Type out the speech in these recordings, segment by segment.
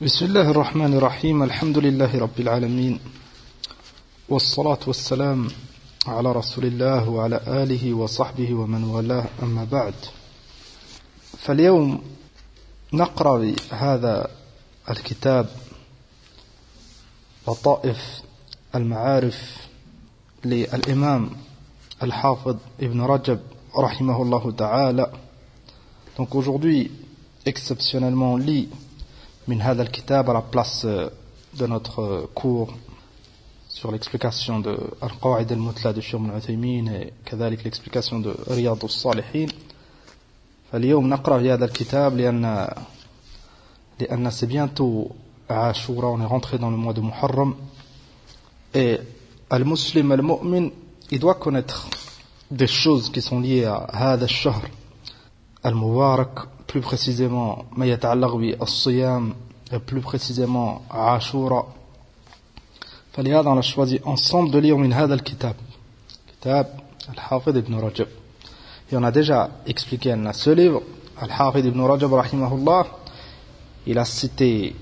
بسم الله الرحمن الرحيم الحمد لله رب العالمين والصلاة والسلام على رسول الله وعلى آله وصحبه ومن والاه أما بعد. فاليوم نقرأ هذا الكتاب لطائف المعارف للإمام الحافظ ابن رجب رحمه الله تعالى. Donc aujourd'hui, exceptionnellement, on lit min hadha al-kitab à la place euh, de notre euh, cours sur l'explication de Al-Qa'id al-Mutla de Shirm al-Uthaymin et كذلك l'explication de Riyad al-Salihin فاليوم نقرأ في هذا الكتاب لأن لأن c'est bientôt Ashura on est rentré dans le mois de Muharram et al-Muslim al-Mu'min il doit connaître des choses qui sont liées à هذا الشهر المبارك plus précisément ما يتعلق بالصيام et plus précisément عاشوراء فلهذا on a choisi ensemble de lire من هذا الكتاب كتاب الحافظ ابن رجب et on a déjà expliqué dans ce livre الحافظ ابن رجب رحمه الله il a cité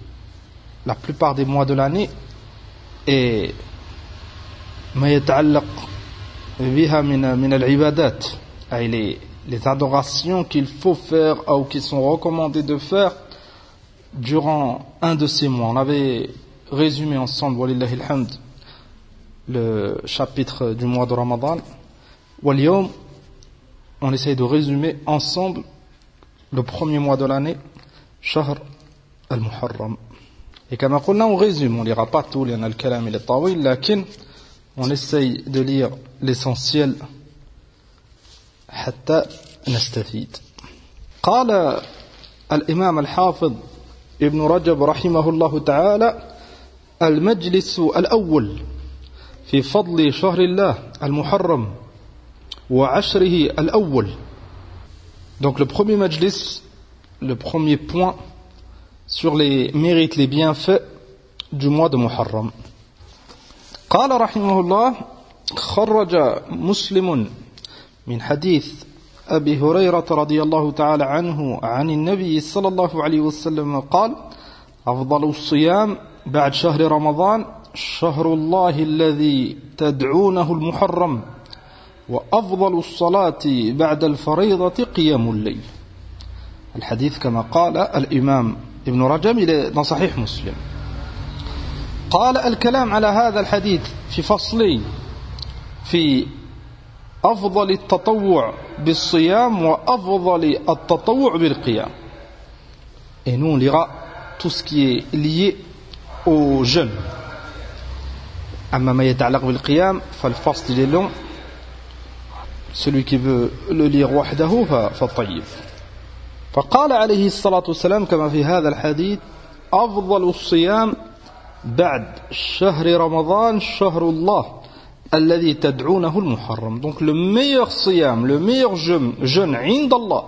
la plupart des mois de l'année et ما يتعلق بها من من العبادات أي les adorations qu'il faut faire ou qui sont recommandées de faire durant un de ces mois. On avait résumé ensemble, alhamd, le chapitre du mois de Ramadan. On essaye de résumer ensemble le premier mois de l'année, Shahr al-Muharram. Et comme on résume, on ne lira pas tout, il y en a le kalam et le tawil, lakin on essaye de lire l'essentiel حتى نستفيد قال الإمام الحافظ ابن رجب رحمه الله تعالى المجلس الأول في فضل شهر الله المحرم وعشره الأول Donc le premier majlis, le premier point sur les mérites, les bienfaits du mois de Muharram. قال رحمه الله خرج مسلم من حديث أبي هريرة رضي الله تعالى عنه عن النبي صلى الله عليه وسلم قال أفضل الصيام بعد شهر رمضان شهر الله الذي تدعونه المحرم وأفضل الصلاة بعد الفريضة قيام الليل. الحديث كما قال الإمام ابن رجب صحيح مسلم. قال الكلام على هذا الحديث في فصلين في أفضل التطوع بالصيام وأفضل التطوع بالقيام Et nous on lira tout ce qui est lié au jeûne. أما ما يتعلق بالقيام فالفصل il est long. Celui qui veut le lire وحده فالطيب. فقال عليه الصلاة والسلام كما في هذا الحديث أفضل الصيام بعد شهر رمضان شهر الله الذي تدعونه المحرم. Donc le meilleur siyam le meilleur jeûne jeûne Allah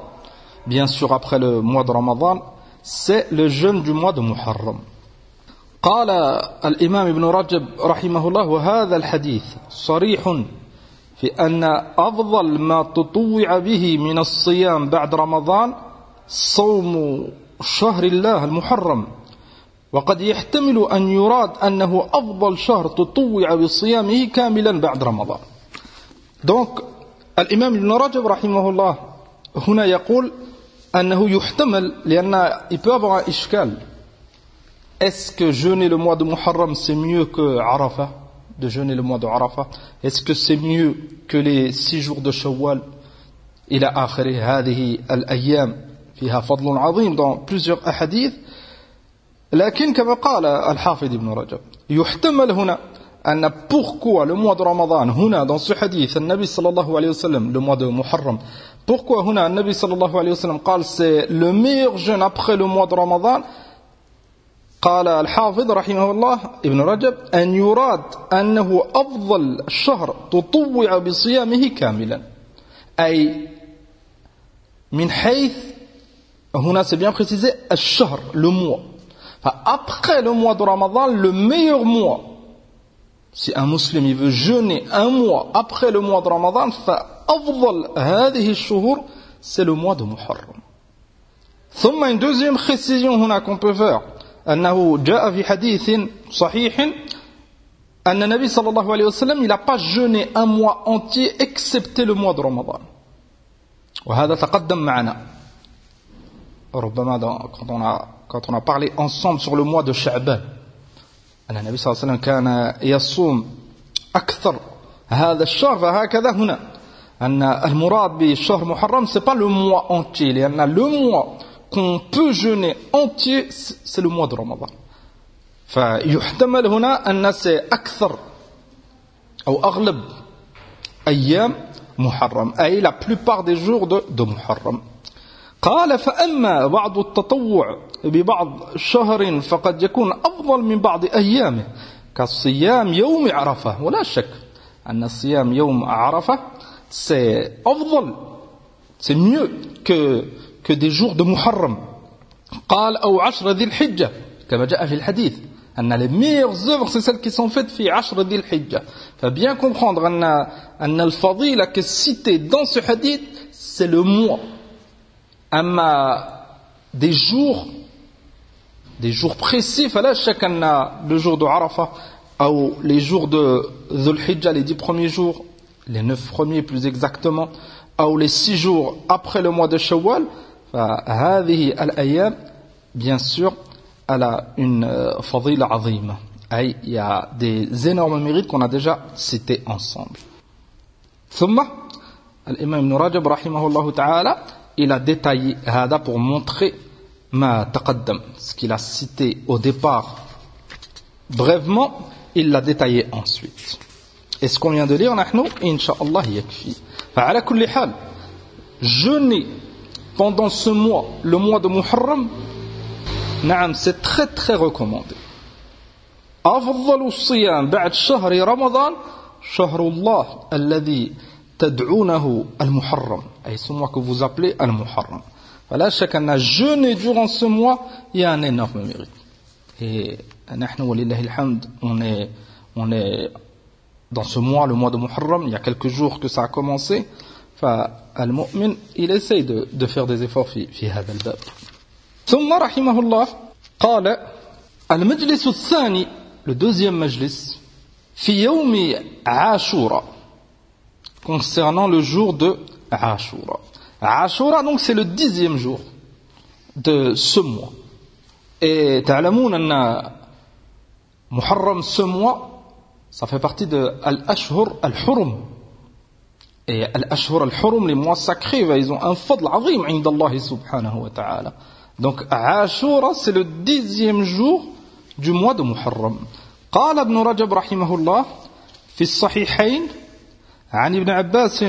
bien sûr après le mois de Ramadan c'est le jeûne du mois de Muharram. قال الإمام ابن رجب رحمه الله وهذا الحديث صريح في أن أفضل ما تطوع به من الصيام بعد رمضان صوم شهر الله المحرم. وقد يحتمل أن يراد أنه أفضل شهر تطوع بصيامه كاملا بعد رمضان donc الإمام ابن رجب رحمه الله هنا يقول أنه يحتمل لأن un إشكال est-ce que jeûner le mois de Muharram c'est mieux que Arafah de jeûner le mois de Arafah est-ce que c'est mieux que les six jours de Shawwal إلى آخره هذه الأيام فيها فضل عظيم dans plusieurs ahadith لكن كما قال الحافظ ابن رجب يحتمل هنا أن pourquoi le mois Ramadan هنا dans ce hadith النبي صلى الله عليه وسلم le mois Muharram pourquoi هنا النبي صلى الله عليه وسلم قال c'est le meilleur jeûne après le mois Ramadan قال الحافظ رحمه الله ابن رجب أن يراد أنه أفضل شهر تطوع بصيامه كاملا. أي من حيث هنا c'est bien précisé الشهر le mois. après le mois de Ramadan, le meilleur mois, si un musulman veut jeûner un mois après le mois de Ramadan, c'est le mois de Muharram. ثم une deuxième précision qu'on peut faire أنه جاء في حديث صحيح أن النبي صلى الله عليه وسلم il n'a pas jeûné un mois entier excepté le mois de Ramadan وهذا تقدم معنا ربما quand on a quand on a parlé ensemble sur le mois de Sha'ban أن النبي صلى الله عليه وسلم كان يصوم أكثر هذا الشهر فهكذا هنا أن المراد بالشهر محرم c'est pas le mois entier لأن le mois qu'on peut jeûner entier c'est le mois de Ramadan فيحتمل هنا أن c'est أكثر أو أغلب أيام محرم أي la plupart des jours de, de محرم قال فأما بعض التطوع ببعض شهر فقد يكون أفضل من بعض أيامه كالصيام يوم عرفة. ولا شك أن الصيام يوم عرفة c'est أفضل c'est mieux que, que des jours de محرم قال أو عشر ذي الحجة كما جاء في الحديث أن les meilleures œuvres c'est celles qui sont faites في عشر ذي الحجة. فبien comprendre أن, أن الفضيلة est citée dans ce hadith c'est le mois. des jours des jours précis فلا شك أن le jour de Arafah ou les jours de Dhul Hijjah les dix premiers jours les neuf premiers plus exactement ou les six jours après le mois de Shawwal فهذه الأيام bien sûr elle a une fadila azima il y a des énormes mérites qu'on a déjà cités ensemble ثم الإمام ابن رجب رحمه الله تعالى il a détaillé هذا pour montrer ما تقدم ce qu'il a cité au départ brièvement il l'a détaillé ensuite et ce qu'on vient de lire نحن إن شاء الله يكفي فعلى كل حال jeûner pendant ce mois le mois de Muharram نعم c'est très très recommandé أفضل الصيام بعد شهر رمضان شهر الله الذي تدعونه المحرم أي ce mois que vous appelez المحرم فلا شك أن jeûner durant ce mois il y a un énorme mérite et نحن ولله الحمد on est, on est dans ce mois le mois de Muharram il y a quelques jours que ça a commencé فالمؤمن il essaye de, de faire des efforts في, في هذا الباب ثم رحمه الله قال المجلس الثاني le deuxième majlis في يوم عاشوراء concernant le jour de Ashura. Ashura, donc, c'est le dixième jour de ce mois. Et ta'lamoun anna Muharram, ce mois, ça fait partie de Al-Ashhur Al-Hurum. Et Al-Ashhur Al-Hurum, les mois sacrés, ils ont un fadl azim عند Allah subhanahu wa ta'ala. Donc, Ashura, c'est le dixième jour du mois de Muharram. قال ابن رجب رحمه الله في الصحيحين عن ابن عباس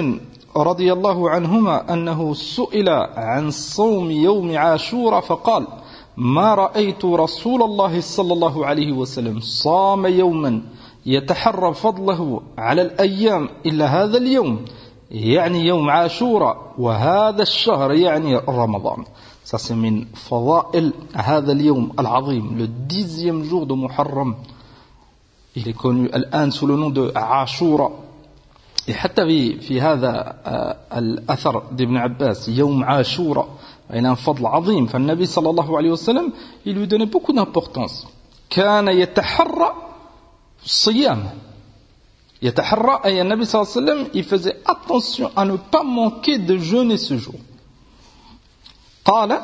رضي الله عنهما أنه سئل عن صوم يوم عاشور فقال ما رأيت رسول الله صلى الله عليه وسلم صام يوما يتحرى فضله على الأيام إلا هذا اليوم يعني يوم عاشور وهذا الشهر يعني رمضان. Ça من فضائل هذا اليوم العظيم le dixième jour de Muharram. Il est connu الآن sous le nom de حتى في في هذا الأثر لابن عباس يوم عاشوراء il a un فضل عظيم. فالنبي صلى الله عليه وسلم il lui donnait beaucoup d'importance. كان يتحرى الصيام يتحرى أي النبي صلى الله عليه وسلم il faisait attention à ne pas manquer de jeûner ce jour. قال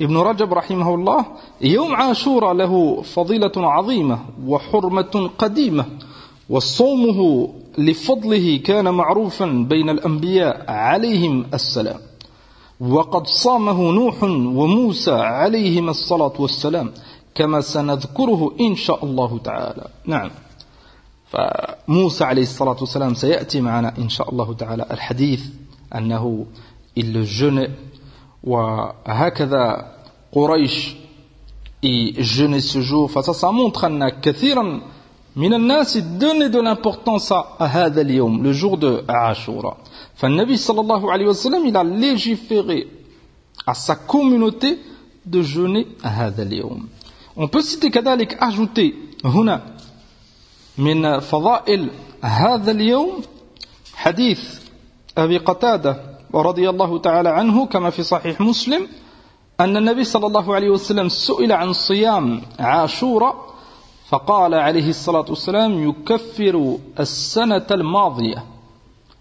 ابن رجب رحمه الله يوم عاشوراء له فضيلة عظيمة وحرمة قديمة وصومه لفضله كان معروفا بين الأنبياء عليهم السلام وقد صامه نوح وموسى عليهما الصلاة والسلام كما سنذكره إن شاء الله تعالى نعم فموسى عليه الصلاة والسلام سيأتي معنا إن شاء الله تعالى الحديث أنه le jeûnait وهكذا قريش et jeûner ce jour. كثيرا من الناس donner de l'importance à هذا اليوم le jour de Ashura. فالنبي صلى الله عليه وسلم il a légiféré à sa communauté de jeûner هذا اليوم. On peut citer كذلك ajouter هنا من فضائل هذا اليوم حديث أبي قتادة رضي الله تعالى عنه كما في صحيح مسلم أن النبي صلى الله عليه وسلم سئل عن صيام عاشوراء فقال عليه الصلاة والسلام يكفر السنة الماضية.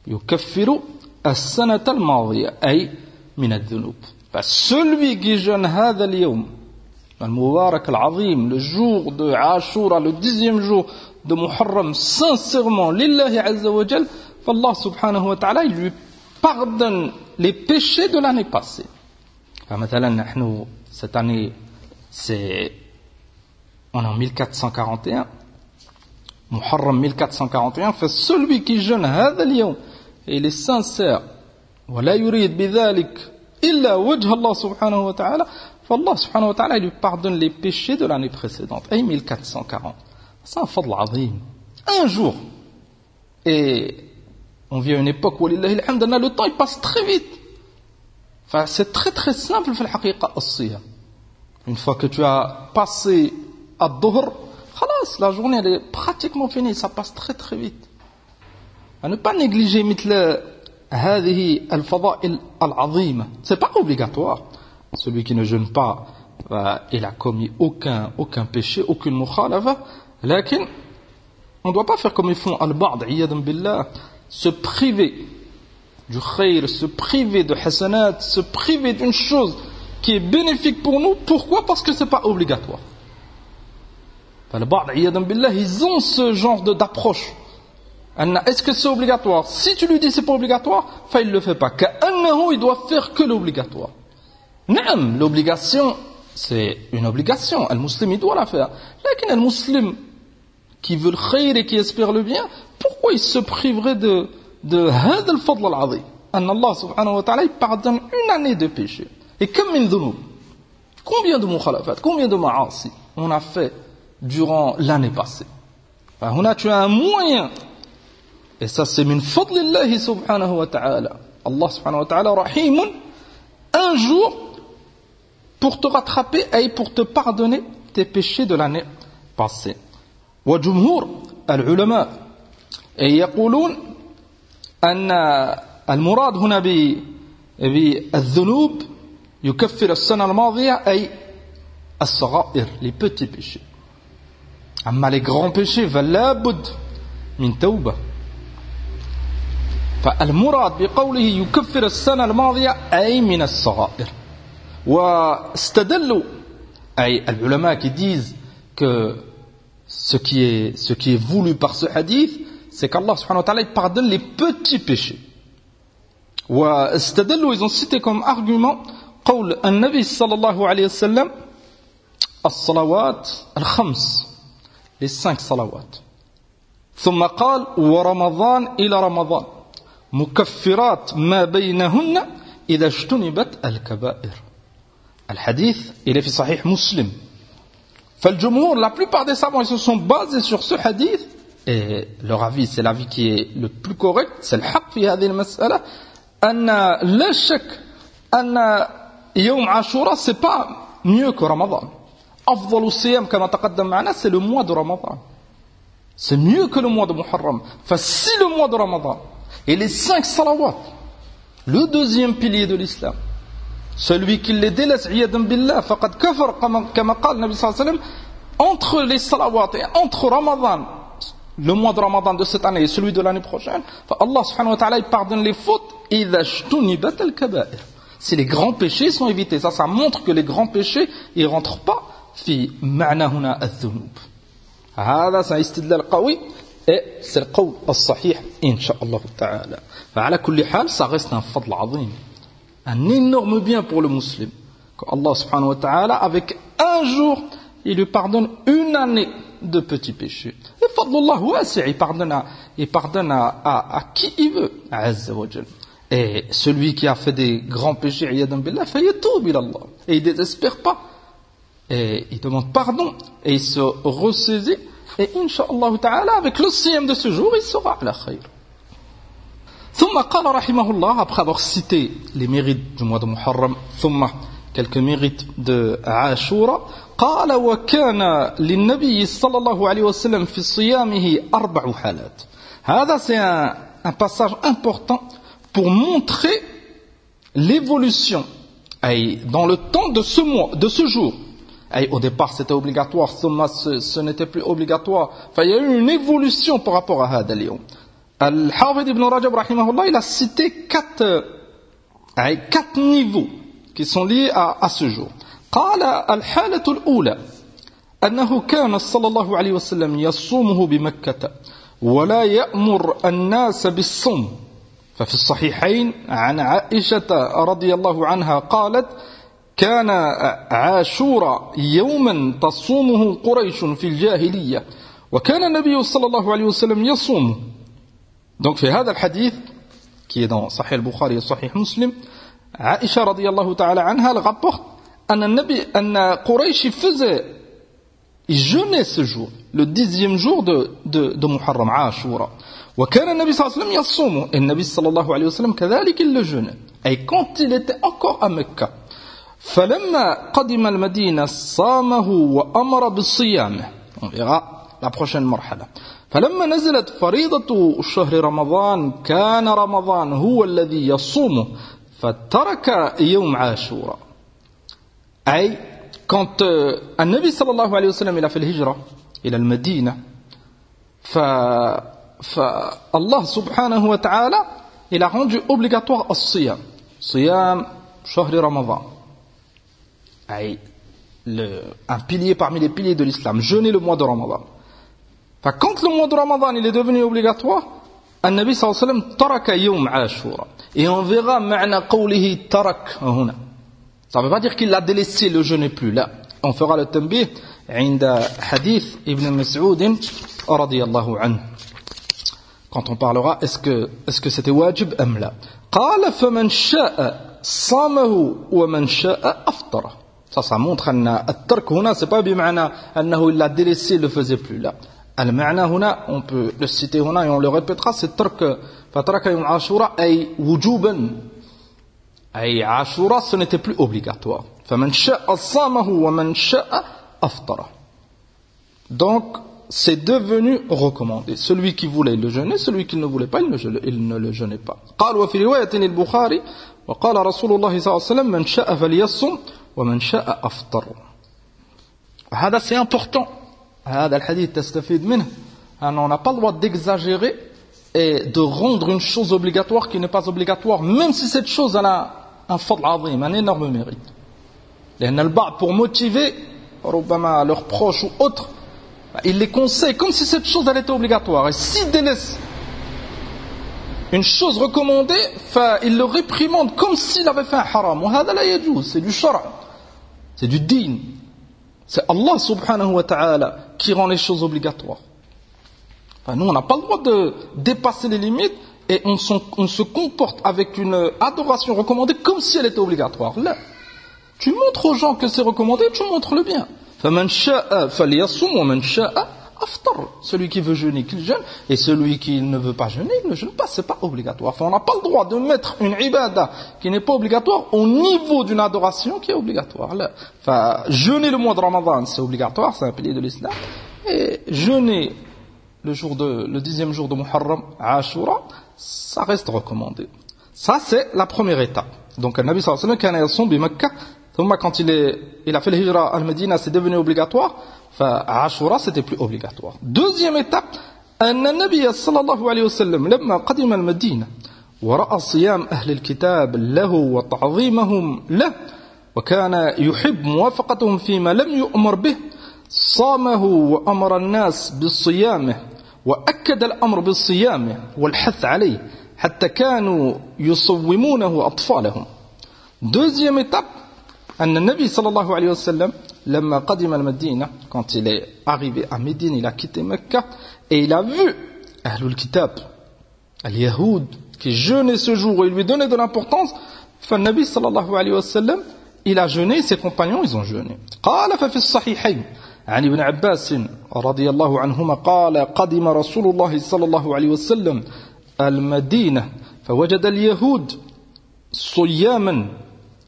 يكفر السنة الماضية أي من الذنوب. qui jeûne هذا اليوم المبارك العظيم le jour de Ashura le dixième jour de لله عز وجل فالله سبحانه وتعالى il lui pardonne les péchés de فمثلا نحن année c'est on est en 1441 Muharram 1441 fait celui qui jeûne هذا اليوم et il est sincère ولا يريد بذلك إلا وجه الله سبحانه وتعالى فالله سبحانه وتعالى lui pardonne les péchés de l'année précédente أي 1440 c'est un fadl عظيم un jour et on vit à une époque où le temps il passe très vite enfin, c'est très très simple في الحقيقة الصيام une fois que tu as passé à Dhuhr خلاص la journée elle est pratiquement finie ça passe très très vite à ne pas négliger مثل هذه الفضائل العظيمة c'est pas obligatoire celui qui ne jeûne pas il a commis aucun aucun péché aucune mukhalafa لكن on ne doit pas faire comme ils font al-ba'd billah se priver du khayr se priver de hasanat se priver d'une chose qui est bénéfique pour nous pourquoi parce que c'est pas obligatoire al-ba'd billah ils ont ce genre d'approche. Est-ce que c'est obligatoire? Si tu lui dis c'est pas obligatoire, il ne le fait pas. il doit faire que l'obligatoire. Naam, l'obligation, c'est une obligation. Le musulman, il doit la faire. Mais le musulman qui veut le khayr et qui espère le bien, pourquoi il se priverait de, de al fadl al Allah subhanahu wa ta'ala, il pardonne une année de péché. Et comme une Combien de mukhalafat, combien de ma'asi? On a fait durant l'année passée On a tu as un moyen et ça, c'est min fadlillahi subhanahu wa ta'ala. Allah subhanahu wa ta'ala, rahimun, un jour, pour te rattraper et pour te pardonner tes péchés de l'année passée. وجمهور العلماء يقولون أن المراد هنا بالذنوب يكفر السنة الماضية أي الصغائر les petits péchés أما les grands péchés فلا بد من توبة فالمراد بقوله يكفر السنة الماضية أي من الصغائر واستدلوا أي العلماء qui disent que ce qui est, ce qui est voulu par ce hadith c'est qu'Allah subhanahu wa ta'ala pardonne les petits péchés واستدلوا ils ont cité comme argument قول النبي صلى الله عليه وسلم الصلوات الخمس les cinq صلوات ثم قال ورمضان إلى رمضان مكفرات ما بينهن إذا اجتنبت الكبائر الحديث il est في صحيح مسلم فالجمهور la plupart des savants ils se sont basés sur ce hadith et leur avis c'est l'avis qui est le plus correct c'est الحق في هذه المسألة أن لا شك أن يوم عاشوراء c'est pas mieux que Ramadan c'est le mois de Ramadan. C'est mieux que le mois de Muharram. Enfin, si le mois de Ramadan et les cinq salawats, le deuxième pilier de l'islam, celui qui les délaisse, billah, faqad kafar, kama Nabi sallallahu entre les salawats et entre Ramadan, le mois de Ramadan de cette année et celui de l'année prochaine, Allah subhanahu wa ta'ala, pardonne les fautes, et al kaba'ir. Si les grands péchés sont évités, ça, ça montre que les grands péchés, ils rentrent pas في معنى هنا الذنوب هذا سيستدلال قوي c'est le qawl al-sahih, incha'Allah ta'ala. على كل حال, ça fadl azim. Un énorme bien pour le musulman. Allah subhanahu wa ta'ala, avec un jour, il lui pardonne une année de petits péchés. Et fadlullah wasi', il pardonne à, il pardonne à, à, à qui il veut. Azza wa jal. Et celui qui a fait des grands péchés, billah, fayatoub ilallah. Et il désespère pas. Et il demande pardon. Et il se ressaisit Et Inch'Allah Ta'ala, avec le sixième de ce jour, il sera à la khayr. ثم قال رحمه الله après avoir cité les mérites du mois de Muharram ثم quelques mérites de Ashura قال وكان للنبي صلى الله عليه وسلم في صيامه أربع حالات هذا c'est un, un passage important pour montrer l'évolution dans le temps de ce mois, de ce jour. Au départ, c'était obligatoire, ce, ce n'était plus obligatoire. Enfin, il y a eu une évolution par rapport à Hada Al-Hafid ibn Rajab, rahimahullah, il a cité quatre, quatre niveaux qui sont liés à, à ce jour. قال الحالة الأولى أنه كان صلى الله عليه وسلم يصومه بمكة ولا يأمر الناس بالصوم ففي الصحيحين عن عائشة رضي الله عنها قالت كان عاشورا يوما تصومه قريش في الجاهلية وكان النبي صلى الله عليه وسلم يصوم. دونك في هذا الحديث كي صحيح البخاري وصحيح مسلم عائشة رضي الله تعالى عنها لغبخت أن النبي أن قريش فز جوني سجو لو ديزيام جور دو, دو, دو محرم عاشورا. وكان النبي صلى الله عليه وسلم يصوم النبي صلى الله عليه وسلم كذلك اللجنة أي كونت إلي أنكور أ مكة فلما قدم المدينة صامه وأمر بالصيام. prochaine مرحلة. فلما نزلت فريضة شهر رمضان كان رمضان هو الذي يصومه فترك يوم عاشوراء. أي un Nabi sallallahu alayhi wa sallam il a fait l'hijra إلى المدينة ف فالله سبحانه وتعالى il a rendu الصيام. صيام شهر رمضان. le, un pilier parmi les piliers de l'islam jeûner le mois de Ramadan enfin, quand le mois de Ramadan il est devenu obligatoire النبي صلى الله عليه وسلم ترك يوم عاشوراء et on verra معنى قوله ترك هنا Ça ne veut pas dire qu'il l'a délaissé, le jeûne n'est plus là. On fera le tambih عند حديث ابن مسعود رضي الله عنه quand on parlera est-ce que est-ce que c'était wajib am la قال فمن شاء صامه ومن شاء أفطره ça ça montre أن الترك هنا c'est pas بمعنى أنه il l'a délaissé le faisait plus là المعنى هنا on peut le citer هنا et on le répétera c'est ترك فترك يوم عاشوراء أي وجوبا أي عاشوراء ce n'était plus obligatoire فمن شاء صامه ومن شاء أفطره donc c'est devenu recommandé celui qui voulait le jeûner celui qui ne voulait pas il ne, il ne le jeûnait pas قال وفي رواية البخاري وقال رسول الله صلى الله عليه وسلم من شاء فليصم ومن شاء أفطر هذا c'est important هذا الحديث تستفيد منه on n'a pas le droit d'exagérer et de rendre une chose obligatoire qui n'est pas obligatoire même si cette chose elle a un fadl azim, un énorme mérite. لأن البعض pour motiver ربما leurs proches ou autres ils les conseillent comme si cette chose elle était obligatoire et s'ils délaissent une chose recommandée ils le réprimandent comme s'il avait fait un haram وهذا لا يجوز c'est du shara c'est du din c'est Allah subhanahu wa ta'ala qui rend les choses obligatoires enfin, nous on n'a pas le droit de dépasser les limites et on, on, se comporte avec une adoration recommandée comme si elle était obligatoire. Là, tu montres aux gens que c'est recommandé, tu montres le bien. Celui qui veut jeûner, qu'il jeûne, et celui qui ne veut pas jeûner, il ne jeûne pas, c'est pas obligatoire. Enfin, on n'a pas le droit de mettre une ibada qui n'est pas obligatoire au niveau d'une adoration qui est obligatoire. Enfin, jeûner le mois de Ramadan, c'est obligatoire, c'est un pilier de l'islam. Et jeûner le jour de, le dixième jour de Muharram, Ashura, ça reste recommandé. Ça, c'est la première étape. Donc, le Nabi quand il, est, il a fait le hijra al-Medina, c'est devenu obligatoire. Ashura, c'était plus obligatoire. Deuxième étape, أن النبي صلى الله عليه وسلم لما قدم المدينة ورأى صيام أهل الكتاب له وتعظيمهم له وكان يحب موافقتهم فيما لم يؤمر به صامه وأمر الناس بصيامه وأكد الأمر بالصيام والحث عليه حتى كانوا يصومونه أطفالهم Deuxième étape, أن النبي صلى الله عليه وسلم لما قدم المدينة quand il est arrivé à Médine, il a quitté Mecca et il a vu أهل الكتاب اليهود qui jeûnaient ce jour et lui donnaient de l'importance. فالنبي صلى الله عليه وسلم il a jeûné ses compagnons ils ont jeûné. قال ففي الصحيحين عن ابن عباس رضي الله عنهما قال قدم رسول الله صلى الله عليه وسلم المدينة فوجد اليهود صياما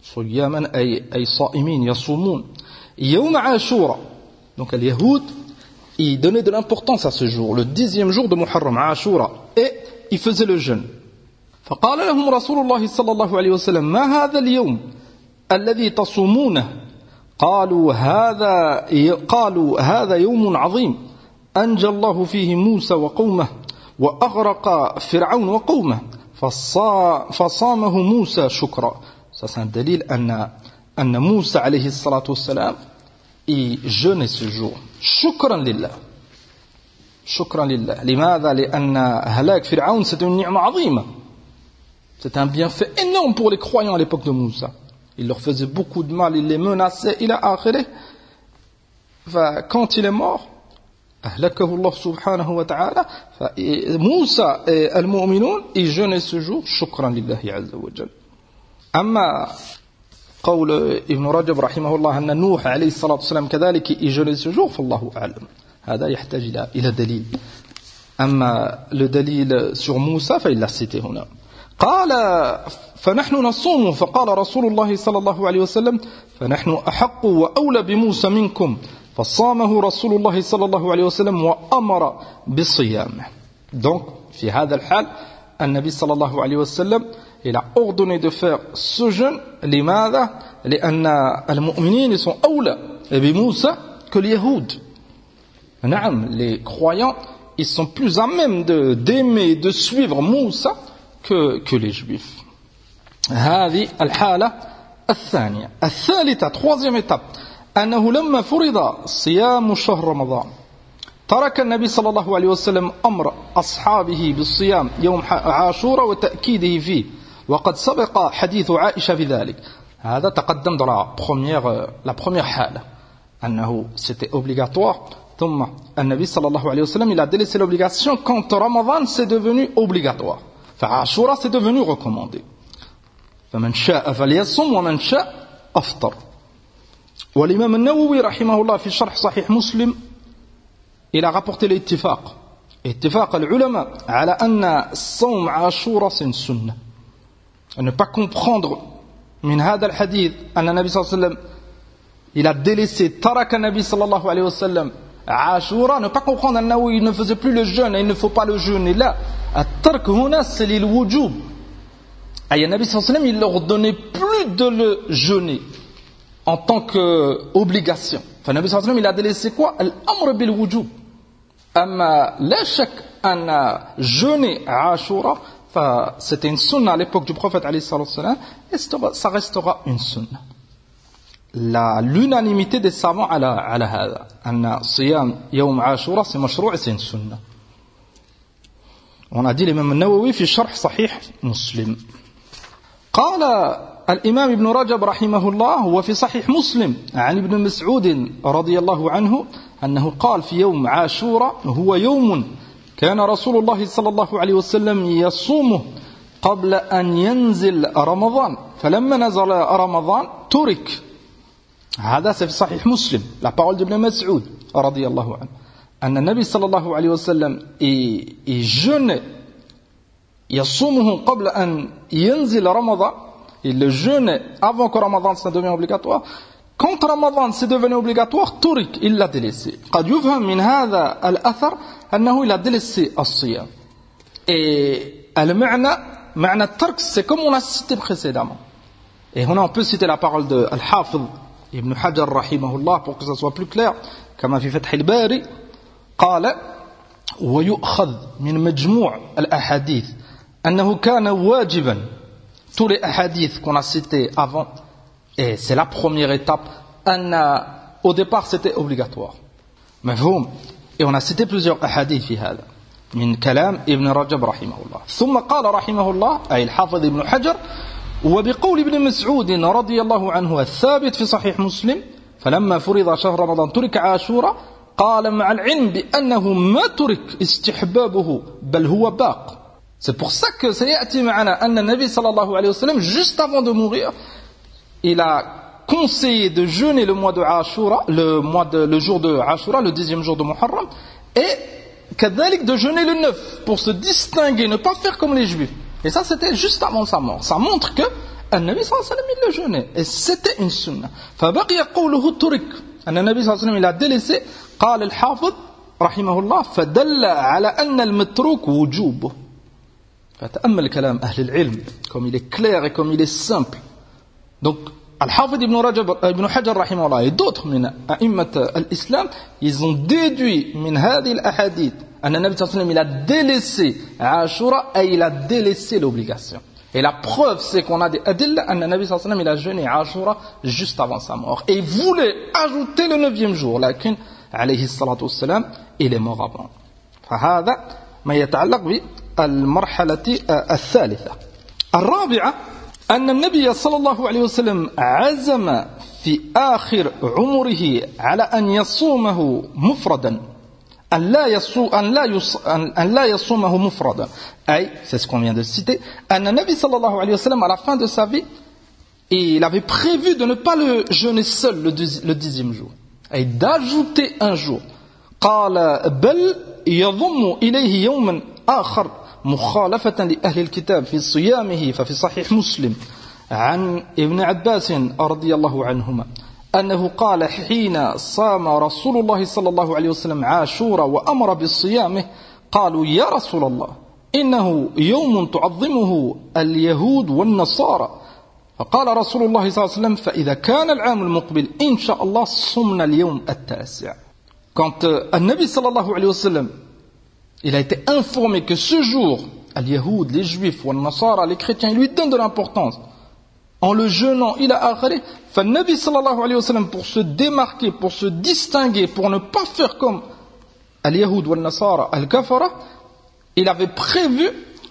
صياما أي, أي صائمين يصومون. يوم عاشوراء. Donc اليهود ils donnaient de l'importance à ce jour le dixième jour de Muharram عاشوراء. Et ils faisaient le jeûne. فقال لهم رسول الله صلى الله عليه وسلم ما هذا اليوم الذي تصومونه? قالوا هذا قالوا هذا يوم عظيم. أنجى الله فيه موسى وقومه وأغرق فرعون وقومه فصامه موسى شكرا. Ça c'est un أن أن موسى عليه الصلاة والسلام il jeûnait ce jour شكرا لله شكرا لله لماذا لأن هلاك فرعون c'est une نعمة عظيمة c'est un bienfait énorme pour les croyants à l'époque de Moussa il leur faisait beaucoup de mal il les menaçait il a akhiré quand il est mort أهلكه الله سبحانه وتعالى فموسى المؤمنون jeûnaient ce jour شكرا لله عز وجل أما قول ابن رجب رحمه الله أن نوح عليه الصلاة والسلام كذلك يجري السجور فالله أعلم. هذا يحتاج إلى إلى دليل. أما الدليل سور موسى فإلا السيتي هنا. قال فنحن نصوم. فقال رسول الله صلى الله عليه وسلم فنحن أحق وأولى بموسى منكم. فصامه رسول الله صلى الله عليه وسلم وأمر بصيامه donc في هذا الحال النبي صلى الله عليه وسلم il a ordonné de faire ce jeûne. لماذا لأن المؤمنين sont أولى بموسى que les يهود نعم les croyants ils sont plus à même d'aimer de, de suivre Moussa que, que les juifs. هذه الحالة الثانية. الثالثة troisième étape. أنه لما فرض صيام شهر رمضان ترك النبي صلى الله عليه وسلم أمر أصحابه بالصيام يوم عاشوراء وتأكيده فيه. وقد سبق حديث عائشة في ذلك. هذا تقدم دو لا بروميير لا بروميير حالة. أنه سيتي أوبليغاتوار ثم النبي صلى الله عليه وسلم إلى ديليس لوبليغاسيون كونت رمضان سي دوفوني أوبليغاتوار فعاشورا سي دوفوني ريكوموندي فمن شاء فليصم ومن شاء أفطر. والإمام النووي رحمه الله في شرح صحيح مسلم إلى رابورتي الاتفاق اتفاق العلماء على أن الصوم عاشورا سنة. à ne pas comprendre min hadal hadith anna nabi il a délaissé taraka nabi sallallahu alayhi wa sallam Ashura ne pas comprendre anna il ne faisait plus le jeûne il ne faut pas le jeûner là. At-tark huna c'est lil wujub. Et nabi sallallahu alayhi wa sallam il leur donnait plus de le jeûner en tant qu'obligation enfin nabi sallallahu alayhi wa sallam il a délaissé quoi? Al-amr bil wujub. Amma la shak anna jeûner Ashura c'était une sunna à l'époque du prophète et ça restera une sunna. L'unanimité des savants على على هذا أن صيام يوم عاشوراء c'est مشروع c'est une sunna. On a dit l'imam النووي في شرح صحيح مسلم قال الإمام ابن رجب رحمه الله هو في صحيح مسلم عن ابن مسعود رضي الله عنه أنه قال في يوم عاشوراء هو يوم كان رسول الله صلى الله عليه وسلم يصومه قبل أن ينزل رمضان. فلما نزل رمضان ترك. هذا في صحيح مسلم. لا parole d'Ibn Mas'ud رضي الله عنه أن النبي صلى الله عليه وسلم jeûne يصومه قبل أن ينزل رمضان. Il le jeûne avant que Ramadan ça devienne obligatoire. Quand Ramadan c'est devenu obligatoire, Tourik, il l'a délaissé. قد يفهم من هذا الأثر أنه il a délaissé الصيام. Et le معنى, معنى الترك, c'est comme on a cité précédemment. Et on peut citer la parole de Al-Hafiz Ibn Hajar rahimahullah pour que ça soit plus clair. كما في فتح الباري قال ويؤخذ من مجموع الأحاديث أنه كان واجبا tous les hadiths qu'on a cités avant Et c'est la première étape. Au départ, c'était obligatoire. مفهوم Et on a cité plusieurs أحاديث في هذا من كلام ابن رجب رحمه الله ثم قال رحمه الله أي الحافظ ابن حجر وبقول ابن مسعود رضي الله عنه الثابت في صحيح مسلم فلما فرض شهر رمضان ترك عاشورا قال مع العلم بأنه ما ترك استحبابه بل هو باق C'est pour ça que سيأتي معنا أن النبي صلى الله عليه وسلم juste avant de mourir il a conseillé de jeûner le mois de Ashura, le, mois de, le jour de Ashura, le dixième jour de Muharram, et kadalik de jeûner le neuf, pour se distinguer, ne pas faire comme les juifs. Et ça, c'était juste avant sa mort. Ça montre que النبي صلى الله عليه وسلم il le jeûnait. Et c'était une sunna. فبقي قوله ترك أن النبي صلى الله عليه وسلم il a délaissé قال الحافظ رحمه الله فدل على أن المتروك وجوبه فتأمل كلام أهل العلم comme il est clair et comme il est simple Donc, Al-Hafid ibn, ibn Hajar rahimahullah et d'autres l'islam, ils ont déduit min hadi al-ahadith Anna Nabi il a délaissé Ashura et il a délaissé l'obligation. Et la preuve, c'est qu'on a des adilla, Anna Nabi il a jeûné Ashura juste avant sa mort. Et il voulait ajouter le neuvième jour. Lakin, alayhi salatu wassalam, il est mort avant. فهذا ما يتعلق بالمرحلة الثالثة الرابعة أن النبي صلى الله عليه وسلم عزم في آخر عمره على أن يصومه مفردا أن لا يصوم أن لا أن لا يصومه مفردا أي c'est ce qu'on vient de citer أن النبي صلى الله عليه وسلم à la fin de sa vie il avait prévu de ne pas le jeûner seul le, le dixième jour et d'ajouter un jour قال بل يضم إليه يوما آخر مخالفة لأهل الكتاب في صيامه ففي صحيح مسلم عن ابن عباس رضي الله عنهما أنه قال حين صام رسول الله صلى الله عليه وسلم عاشورا وأمر بالصيامه قالوا يا رسول الله إنه يوم تعظمه اليهود والنصارى. فقال رسول الله صلى الله عليه وسلم فإذا كان العام المقبل إن شاء الله صمنا اليوم التاسع. Quand euh, Nabi sallallahu alayhi wa sallam, il a été informé que ce jour, al-Yahoud, les Juifs, ou al-Nasara, les chrétiens, ils lui donnent de l'importance. En le jeûnant, il a akhari. Nabi sallallahu alayhi wa sallam, pour se démarquer, pour se distinguer, pour ne pas faire comme al-Yahoud ou al-Nasara, al-Kafara, il avait prévu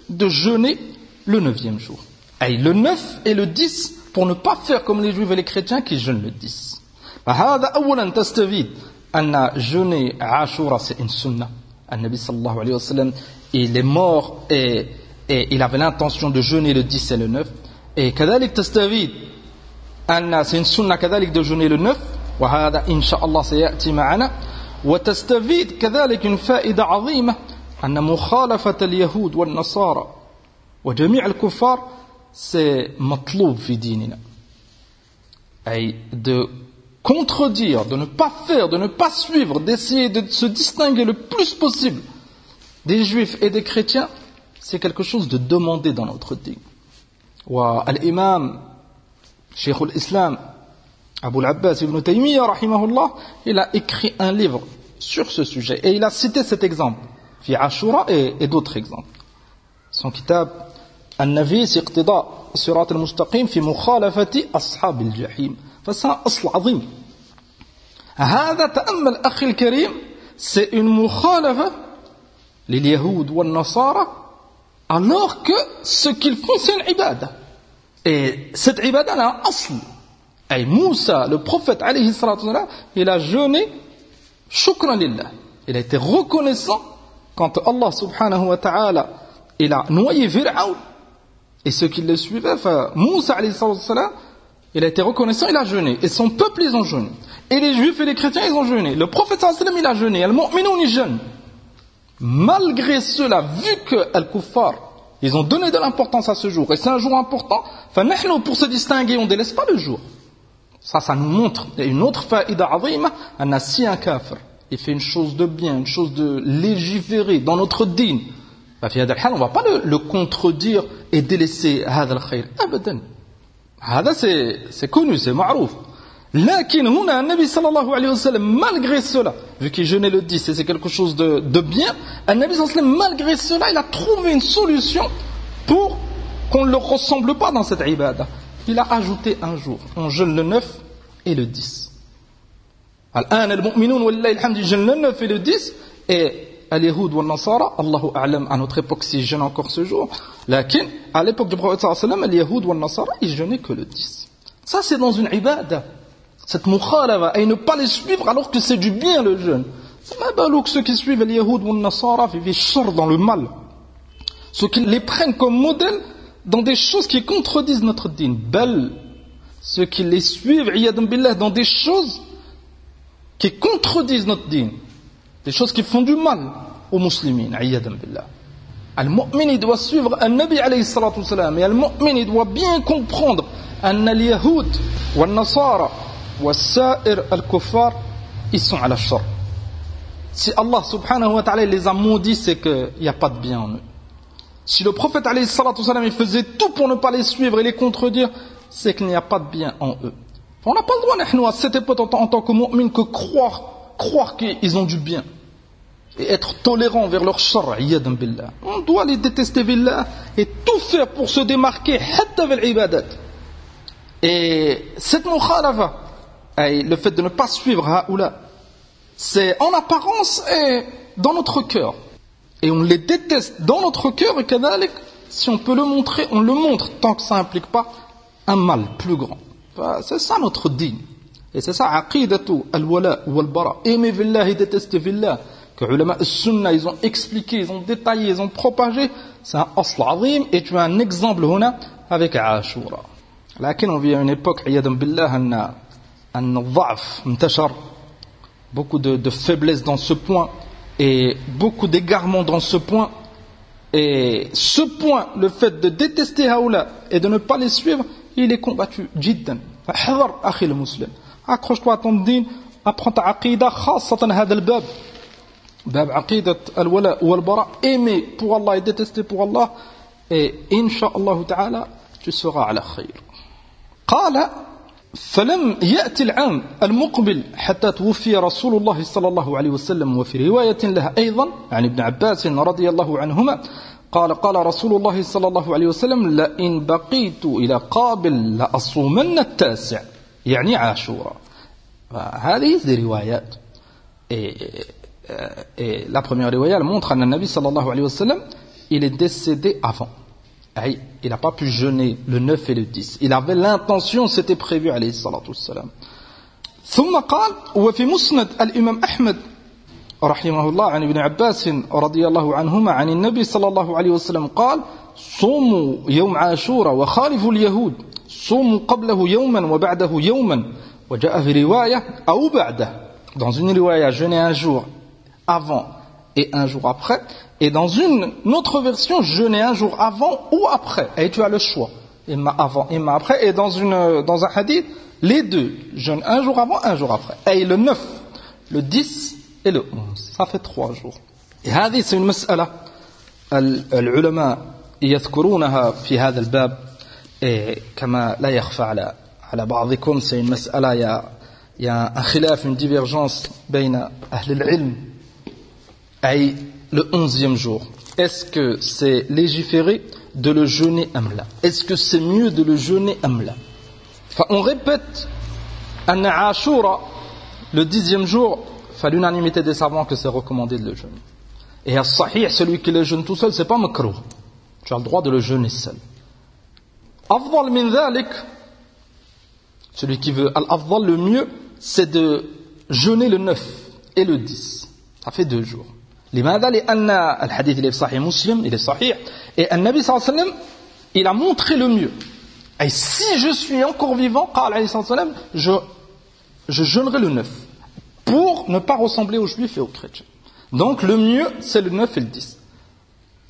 de jeûner le neuvième jour. Et le 9 et le 10 pour ne pas faire comme les juifs et les chrétiens qui jeûnent le 10. فهذا أولا تستفيد أن jeûner Ashura c'est une sunna. Nabi sallallahu alayhi wa sallam, il est mort et, et il avait l'intention de jeûner le 10 et le 9. Et كذلك تستفيد أن c'est كذلك de jeûner le 9 وهذا إن شاء الله سيأتي معنا وتستفيد كذلك une فائدة عظيمة أن مخالفة اليهود والنصارى وجميع الكفار c'est مطلوب في ديننا أي de contredire, de ne pas faire, de ne pas suivre, d'essayer de se distinguer le plus possible des juifs et des chrétiens, c'est quelque chose de demandé dans notre dîme. Al-Imam, Sheikh al-Islam, Abu al-Abbas ibn Taymiyyah, rahimahullah, il a écrit un livre sur ce sujet et il a cité cet exemple, fi Ashura et, d'autres exemples. Son kitab, An-Navis iqtida, Sirat al-Mustaqim, fi mukhalafati ashab al-Jahim. فسا أصل عظيم هذا تأمل أخي الكريم une مخالفة لليهود والنصارى alors que ce qu'ils font c'est une ibada et cette ibada a un asl et Moussa le prophète alayhi salatu il a jeûné shukran lillah il a été reconnaissant quand Allah subhanahu wa ta'ala il a noyé Fir'aun et ceux qui le suivaient Moussa alayhi salatu il a été reconnaissant, il a jeûné. Et son peuple, ils ont jeûné. Et les juifs et les chrétiens, ils ont jeûné. Le prophète sallam, il a jeûné. al mu'minun, ils jeûnent. Malgré cela, vu que Al-Kuffar, ils ont donné de l'importance à ce jour, et c'est un jour important, pour se distinguer, on ne délaisse pas le jour. Ça, ça nous montre une autre faïda azima, si un kafir, il fait une chose de bien, une chose de légiférée dans notre dîne. On ne va pas le, le contredire et délaisser. Abadan. هذا c'est connu, c'est معروف. لكن هنا النبي صلى الله عليه وسلم malgré cela, vu qu'il jeûnait le 10 et c'est quelque chose de, de bien, النبي صلى الله عليه وسلم malgré cela, il a trouvé une solution pour qu'on ne le ressemble pas dans cette ibada. Il a ajouté un jour. On jeûne le 9 et le 10. الآن المؤمنون ولله الحمد jeûnent le 9 et le 10 et al-Yahoud ou al-Nasara, Allahu a'lam, à notre époque s'ils jeûnent encore ce jour, lakin, à l'époque du prophète sallam, al-Yahoud ou al-Nasara, ils jeûnaient que le 10. Ça c'est dans une ibada. Cette mukhalava, et ne pas les suivre alors que c'est du bien le jeûne. C'est pas que ceux qui suivent al-Yahoud ou al-Nasara vivent char dans le mal. Ceux qui les prennent comme modèle dans des choses qui contredisent notre dîne. Bel, ceux qui les suivent, billah, dans des choses qui contredisent notre dîne des choses qui font du mal aux musulmans, ayyadan billah. Al-mu'min, il doit suivre un nabi alayhi salatu salam, et al-mu'min, il doit bien comprendre أن اليهود والنصارى والسائر الكفار ils sont à la shar. Si Allah subhanahu wa ta'ala les a maudits, c'est qu'il n'y a pas de bien en eux. Si le prophète alayhi salatu salam, il faisait tout pour ne pas les suivre et les contredire, c'est qu'il n'y a pas de bien en eux. On n'a pas le droit, nous, à cette époque, en tant que mu'min, que croire, croire qu'ils ont du bien. Et être tolérant envers leur shar, billah. On doit les détester, billah, et tout faire pour se démarquer, hatta ibadat. Et cette mukhalafa, le fait de ne pas suivre haoula, c'est en apparence et dans notre cœur. Et on les déteste dans notre cœur, et si on peut le montrer, on le montre, tant que ça n'implique pas un mal plus grand. C'est ça notre digne. Et c'est ça, aqidatu al-wala wal-bara. Aimer billah et détester billah Que ulama sunnah ils ont expliqué, ils ont détaillé, ils ont propagé. C'est un asl azim. Et tu as un exemple hona avec Ashura. لكن on vit à une époque, عياذا بالله, أن أن الضعف انتشر beaucoup de, de faiblesse dans ce point et beaucoup d'égarements dans ce point et ce point, le fait de détester Haoula et de ne pas les suivre, il est combattu. Jiddan. حذر أخي المسلم. Accroche-toi à ton din, apprends ta aqidah, خاصة هذا الباب. باب عقيدة الولاء والبراء. Aimer pour Allah et détester pour Allah. Et Inch'Allah ta'ala, tu seras على خير. قال فلم يأتي العام المقبل حتى توفي رسول الله صلى الله عليه وسلم وفي رواية لها أيضا عن ابن عباس رضي الله عنهما قال قال رسول الله صلى الله عليه وسلم لئن بقيت إلى قابل لأصومن التاسع يعني عاشوراء هذه des riwayat et, et la première riwayat elle montre أن النبي صلى الله عليه وسلم il est décédé avant il n'a pas pu jeûner le 9 et le 10 il avait l'intention c'était prévu عليه الصلاة والسلام ثم قال وفي مسند الإمام أحمد رحمه الله عن ابن عباس رضي الله عنهما عن النبي صلى الله عليه وسلم قال صوموا يوم عاشوراء وخالفوا اليهود صوموا قبله يوما وبعده يوما وجاء في رواية أو بعده dans une riwaya jeûner un jour avant et un jour après et dans une autre version jeûner un jour avant ou après et tu as le choix imma avant imma après et dans, une, dans un hadith les deux jeûnent un jour avant un jour après et le 9 le 10 et le 11. Ça fait trois jours. Et هذه c'est une مسألة العلماء يذكرونها في هذا الباب كما لا يخفى على على بعضكم c'est une مسألة il y a, il y a un khilaf, une divergence بين أهل العلم أي le onzième jour, est-ce que c'est légiféré de le jeûner amla Est-ce que c'est mieux de le jeûner amla enfin, On répète, Anna Ashura, le dixième jour, fait l'unanimité des savants que c'est recommandé de le jeûner. Et à Sahih, celui qui le jeûne tout seul, c'est pas makruh. Tu as le droit de le jeûner seul. Afdal min celui qui veut, al-afdal le mieux, c'est de jeûner le 9 et le 10. Ça fait deux jours. لماذا لأن الحديث il est sahih muslim, il est sahih, et un Nabi sallallahu alayhi wa sallam, il a montré le mieux. Et si je suis encore vivant, je, je jeûnerai le 9 pour ne pas ressembler aux juifs et aux chrétiens. Donc le mieux, c'est le 9 et le 10.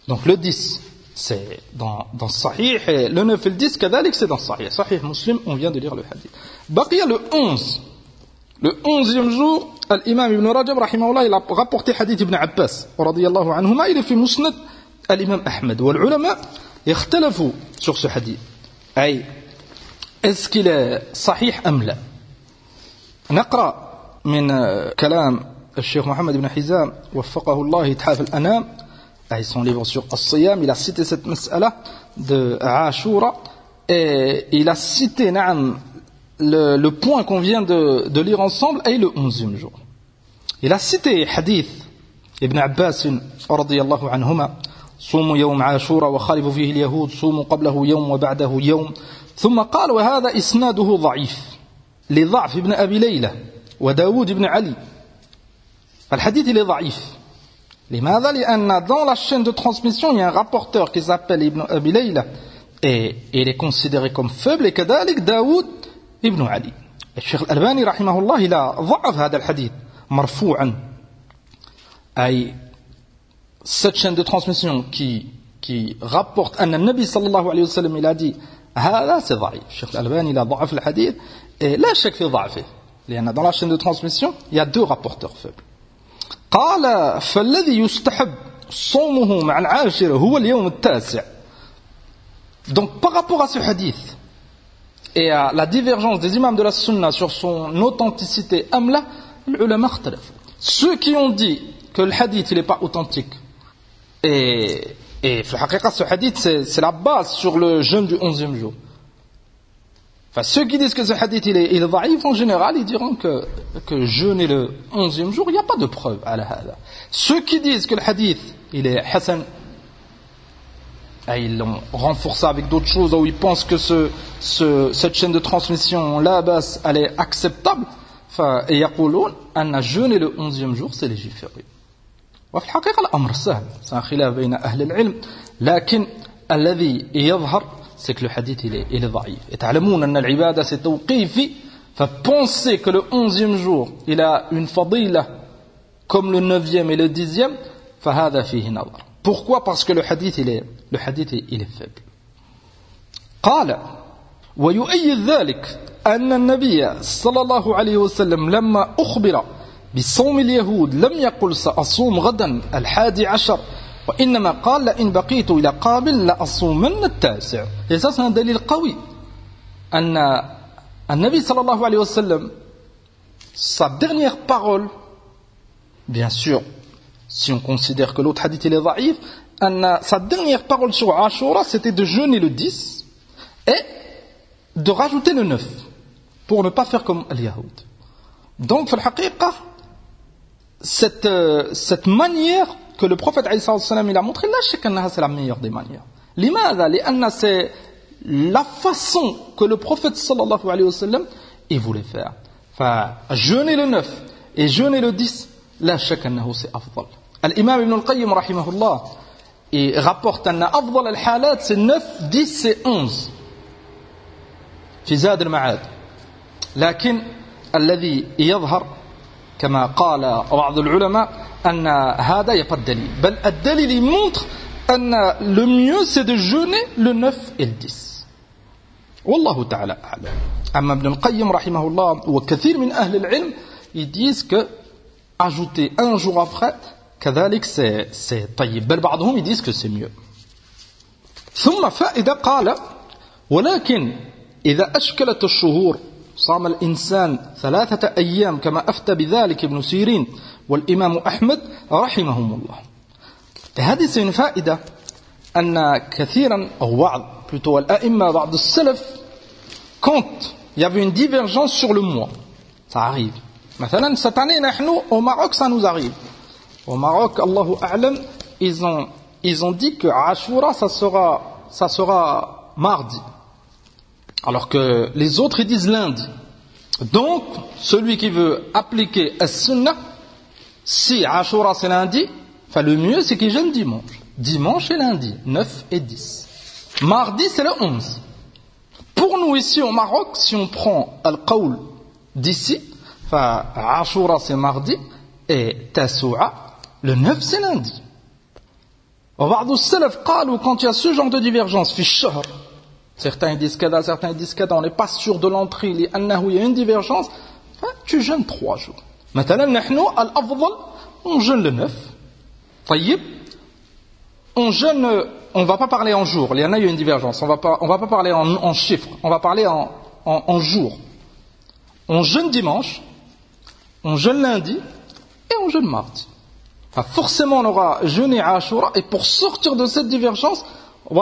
Donc le 10, c'est dans, dans Sahih, et le 9 et le 10, kadalik, c'est dans Sahih. Sahih Muslim, on vient de lire le hadith. Baqiya le 11. Le 11e jour, الإمام ابن رجب رحمه الله غبرت حديث ابن عباس رضي الله عنهما إلى في مسند الإمام أحمد والعلماء يختلفوا شخص حديث أي إذ صحيح أم لا؟ نقرأ من كلام الشيخ محمد بن حزام وفقه الله تحاف الأنام. أي صن الصيام. إلى ستة ست مسألة عاشورة إلى ستة نعم le, le point qu'on vient de, de lire ensemble et le onzième jour il a cité حديث ابن عباس رضي الله عنهما صوموا يوم عاشوراء وخالفوا فيه اليهود صوموا قبله يوم وبعده يوم ثم قال وهذا إسناده ضعيف لضعف ابن أبي ليلى وداود بن علي الحديث il est ضعيف لماذا لأن dans la chaîne de transmission il y a un rapporteur qui s'appelle Ibn Abi Layla et il est considéré comme faible et كذلك داود ابن علي الشيخ الألباني رحمه الله a ضعف هذا الحديث مرفوعا أي cette chaîne de transmission qui qui rapporte أن النبي صلى الله عليه وسلم il a dit هذا c'est ضعيف الشيخ الألباني a ضعف الحديث et لا شك في ضعفه لأن dans la chaîne de transmission, il y a deux rapporteurs faibles. قال فالذي يستحب صومه مع العاشرة هو اليوم التاسع. Donc par rapport à ce hadith, et à la divergence des imams de la sunna sur son authenticité amla, Ceux qui ont dit que le hadith n'est pas authentique, et, et ce hadith c'est la base sur le jeûne du 11e jour. Enfin, ceux qui disent que ce hadith il est, il en général, ils diront que, que jeûner le 11e jour, il n'y a pas de preuve à la Ceux qui disent que le hadith il est hassan, ils l'ont renforcé avec d'autres choses où ils pensent que ce, ce, cette chaîne de transmission là bas elle est acceptable فيقولون أن jeûner le 11e jour c'est légiféré وفي الحقيقة الأمر سهل c'est un khilaf بين أهل العلم لكن الذي يظهر c'est que le hadith il est, il est ضعيف et تعلمون أن العبادة c'est توقيفي فpenser que le 11e jour il a une fadila comme le 9e et le 10e فهذا فيه نظر Pourquoi? Parce que le hadith, il est, le hadith, il est faible. قال ويؤيد ذلك أن النبي صلى الله عليه وسلم لما أخبر بصوم اليهود لم يقل سأصوم غدا الحادي عشر وإنما قال لئن بقيت إلى قابل لأصومن التاسع. Un دليل قوي. أن النبي صلى الله عليه وسلم sa dernière parole bien sûr si on considère que l'autre hadith il est daif, sa dernière parole sur Ashura, c'était de jeûner le 10 et de rajouter le 9 pour ne pas faire comme Al-Yahoud. Donc, cette, euh, cette manière que le prophète il a montré là, c'est la meilleure des manières. c'est la façon que le prophète sallallahu il voulait faire. Enfin, jeûner le 9 et jeûner le 10, là, c'est afdal. سي الإمام ابن القيم رحمه الله rapporte أن أفضل الحالات سي 9 10 سي 11 في زاد المعاد. لكن الذي يظهر كما قال بعض العلماء أن هذا الدليل. بل الدليل يمونتر أن le mieux c'est de jeûner le 9 et le 10 والله تعالى أعلم. أما ابن القيم رحمه الله وكثير من أهل العلم disent que ajouter un jour كذلك c'est, c'est طيب بل بعضهم que c'est mieux ثم فائدة قال ولكن إذا أشكلت الشهور صام الإنسان ثلاثة أيام كما أفتى بذلك ابن سيرين والإمام أحمد رحمهم الله. هذه سين فائدة أن كثيرا أو بعض plutôt الأئمة بعض السلف quand il y avait une divergence sur le mois. Ça arrive. Maintenant, cette année, nous, au Maroc, ça nous arrive. Au Maroc, Allahu A'lam, ils ont, ils ont dit que Ashura, ça sera, ça sera mardi. Alors que les autres, ils disent lundi. Donc, celui qui veut appliquer As-Sunnah, si Ashura c'est lundi, enfin le mieux c'est qu'il jeûne dimanche. Dimanche et lundi, 9 et 10. Mardi c'est le 11. Pour nous ici au Maroc, si on prend Al-Qawl d'ici, Ashura c'est mardi et Tasu'a le 9, c'est lundi. Quand il y a ce genre de divergence, certains disent qu'Ada, certains disent qu'Ada, on n'est pas sûr de l'entrée, il y a une divergence, hein, tu jeûnes trois jours. Maintenant, on jeûne le 9. On jeûne, on ne va pas parler en jours, il y en a, il y a une divergence, on ne va pas parler en, chiffres, on va parler en, en jours. On jeûne dimanche, on jeûne lundi et on jeûne mardi. Ah, forcément, on aura jeûné à Ashura, et pour sortir de cette divergence, il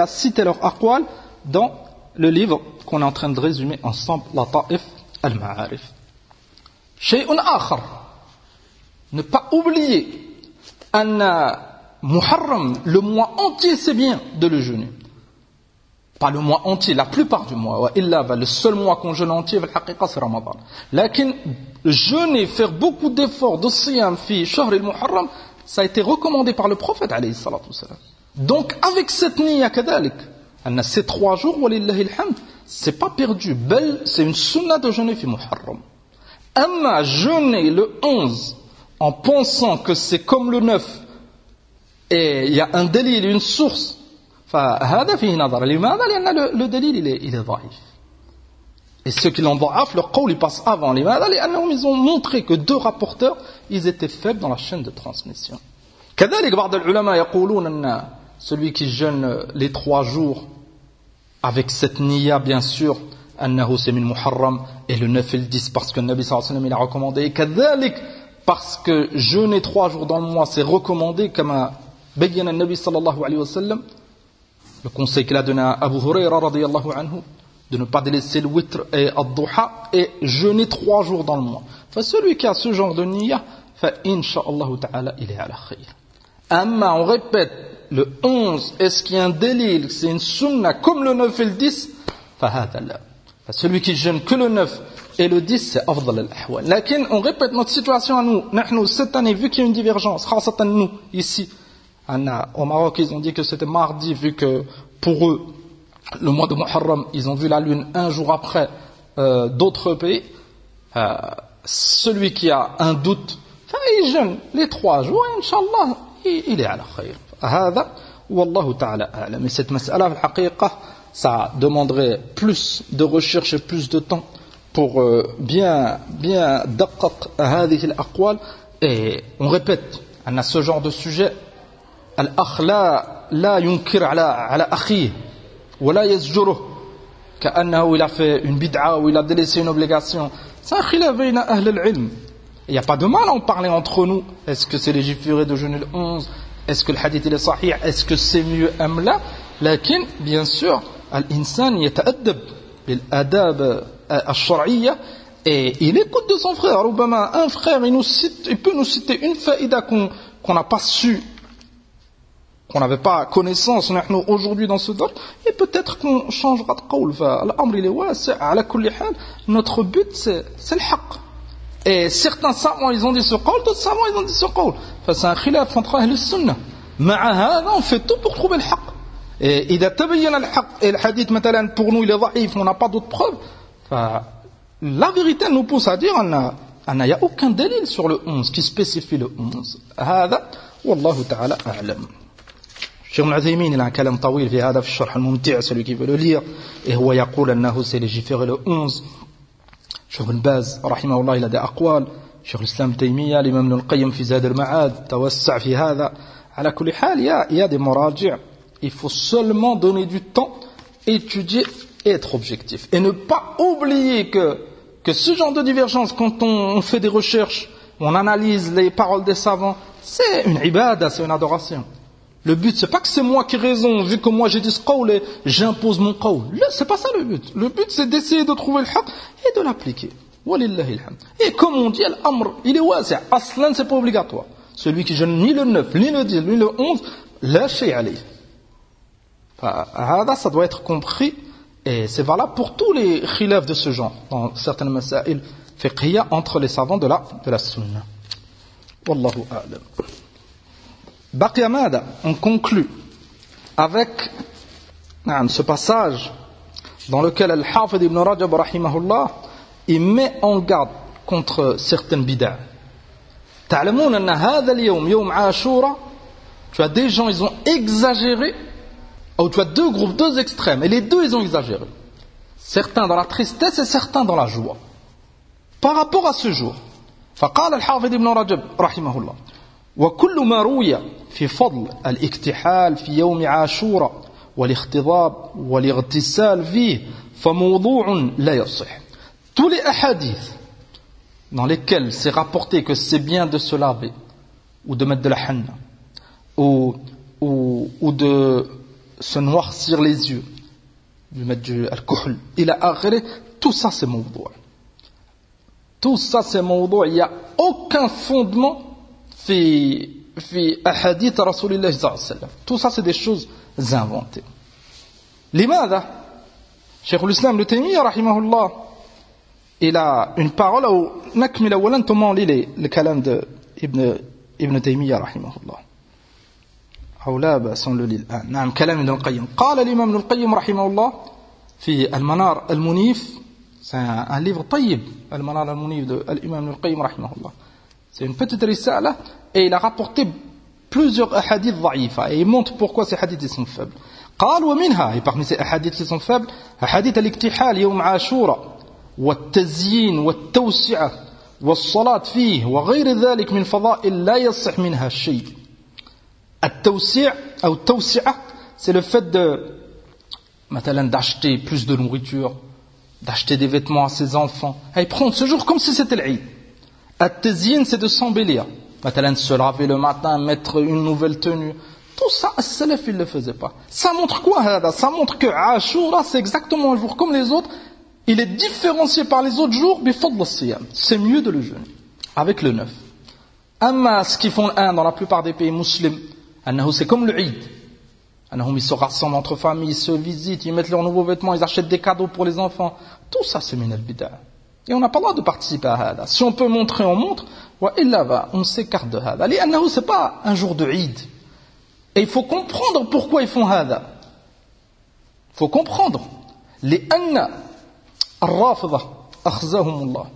a cité leur aqwal dans le livre qu'on est en train de résumer ensemble, la Ta'if al-Ma'arif. Shay'un akhar. Ne pas oublier, anna Muharram, le mois entier, c'est bien de le jeûner pas le mois entier, la plupart du mois. Le seul mois qu'on jeûne entier, c'est Ramadan. Lakin, jeûner, faire beaucoup d'efforts de siyam fi shahr al-muharram, ça a été recommandé par le prophète alayhi salatu Donc, avec cette niya kadalik, ces trois jours, walillahi alhamd, c'est pas perdu. Belle, c'est une sunna de jeûner fi muharram. Amma jeûner le 11 en pensant que c'est comme le 9 et il y a un délit, une source فهذا فيه نظر لماذا لأن le دليل il est ضعيف et ceux qui l'ont ضعف leur قول il passe avant لماذا لأنهم ils ont montré que deux rapporteurs ils étaient faibles dans la chaîne de transmission كذلك بعض العلماء يقولون أن celui qui jeûne les trois jours avec cette niya bien sûr أنه c'est min muharram et le 9 et le 10 parce que le Nabi sallallahu alayhi wa sallam il a recommandé et كذلك parce que jeûner trois jours dans le mois c'est recommandé comme a بين النبي صلى الله عليه وسلم le conseil qu'il a donné à Abu Huraira anhu de ne pas délaisser le witr et al-duha et jeûner trois jours dans le mois. Enfin, celui qui a ce genre de niya, fa insha'Allah ta'ala, il est à la khayr. Amma, on répète, le 11, est-ce qu'il y a un délil, c'est une sunna comme le 9 et le 10 fa Celui qui jeûne que le 9 et le 10, c'est afdal al-ahwal. On répète notre situation à nous. Nous, cette année, vu qu'il y a une divergence, nous, ici, au Maroc, ils ont dit que c'était mardi, vu que pour eux, le mois de Muharram, ils ont vu la lune un jour après euh, d'autres pays. Euh, celui qui a un doute, il jeûne les trois jours, Inch'Allah, il, il est à la khayr. Wallahu ta'ala Mais cette mas'ala, ça demanderait plus de recherche et plus de temps pour euh, bien, bien, et on répète, on a ce genre de sujet الأخ لا لا ينكر على على أخيه ولا يزجره كأنه il a fait une bid'a ou il a délaissé une obligation c'est un khilaf بين أهل العلم il n'y a pas de mal à en parler entre nous est-ce que c'est légiféré de jeûner le 11 est-ce que le hadith il est sahih est-ce que c'est mieux am la لكن bien sûr الإنسان يتأدب بالآداب الشرعية et il écoute de son frère ربما un frère il, nous cite, il peut nous citer une faïda qu'on qu'on n'a pas su qu'on n'avait pas connaissance aujourd'hui dans ce domaine, et peut-être qu'on changera de qawl. Notre but, c'est le haqq. Et certains savants, ils ont dit ce qawl, d'autres savants, ils ont dit ce qawl. C'est un khilaf entre ahl sunnah. on fait tout pour trouver le haqq. Et il a tabayyan le haqq, et le hadith, pour nous, il est dhaif, on n'a pas d'autres preuves. La vérité nous pousse à dire, il n'y a aucun délil sur le 11 qui spécifie le 11. هذا والله تعالى أعلم Cheikh Al-Uthaymin, il y a, des Il faut seulement donner du temps, étudier et être objectif. Et ne pas oublier que, que ce genre de divergence, quand on, on fait des recherches, on analyse les paroles des savants, c'est une ibada, c'est une adoration. Le but, c'est pas que c'est moi qui ai raison, vu que moi j'ai dit ce qawl et j'impose mon qawl. C'est pas ça le but. Le but, c'est d'essayer de trouver le haq et de l'appliquer. Et comme on dit, l'amr, il est wasi'. Aslan, c'est pas obligatoire. Celui qui jeûne ni le 9, ni le 10, ni le 11, lâchez aller. Ça doit être compris et c'est valable pour tous les khilafs de ce genre, dans certaines masail fiqhiyya entre les savants de la, de la sunna. Wallahu a'lam. Baqiyamada, on conclut avec ce passage dans lequel Al-Hafid ibn Rajab rahimahullah, il met en garde contre certaines bid'ah. تعلمون أن هذا اليوم يوم عاشوراء tu as des gens ils ont exagéré ou tu as deux groupes deux extrêmes et les deux ils ont exagéré certains dans la tristesse et certains dans la joie par rapport à ce jour فقال الحافظ ابن رجب رحمه الله وكل ما روي في فضل الاكتحال في يوم عاشوراء والاختضاب والاغتسال فيه فموضوع لا يصح tous les hadiths dans lesquels c'est rapporté que c'est bien de se laver ou de mettre de la hanna ou, ou, ou de se noircir les yeux de mettre du alcool il a akhiri tout ça c'est mawdou' tout ça c'est mawdou' il n'y a aucun fondement في في أحاديث رسول الله صلى الله عليه وسلم tout ça c'est des choses inventées لماذا شيخ الإسلام ابن تيمية رحمه الله il a une parole أو نكمل أولا ثم لي الكلام de ابن ابن تيمية رحمه الله أو لا بأس له الآن نعم كلام ابن القيم قال الإمام ابن القيم رحمه الله في المنار المنيف c'est un livre طيب المنار المنيف de الإمام ابن القيم رحمه الله C'est une petite risala et il a rapporté plusieurs hadiths dha'ifa et il montre pourquoi ces hadiths sont faibles. قال ومنها et parmi ces hadiths qui sont faibles حديث الاكتحال يوم عاشوراء والتزيين والتوسعة والصلاة فيه وغير ذلك من فضائل لا يصح منها شيء c'est le fait de d'acheter plus de nourriture, d'acheter des vêtements à ses enfants, et prendre ce jour comme si c'était l'Eid. At-tazyin, c'est de s'embellir. se laver le matin, mettre une nouvelle tenue. Tout ça, Salaf, il ne le faisait pas. Ça montre quoi, Ça montre que Ashura, c'est exactement un jour comme les autres. Il est différencié par les autres jours, mais c'est mieux de le jeûner. Avec le neuf. Amma, ce qu'ils font un dans la plupart des pays musulmans, c'est comme le Eid. Ils se rassemblent entre familles, ils se visitent, ils mettent leurs nouveaux vêtements, ils achètent des cadeaux pour les enfants. Tout ça, c'est min al Et on n'a pas le droit de participer à ça. Si on peut montrer, on montre. On s'écarte de hada. Ce n'est pas un jour de Eid. Et il faut comprendre pourquoi ils font hada. Il faut comprendre. Les anna, al-rafida, akhzahumullah.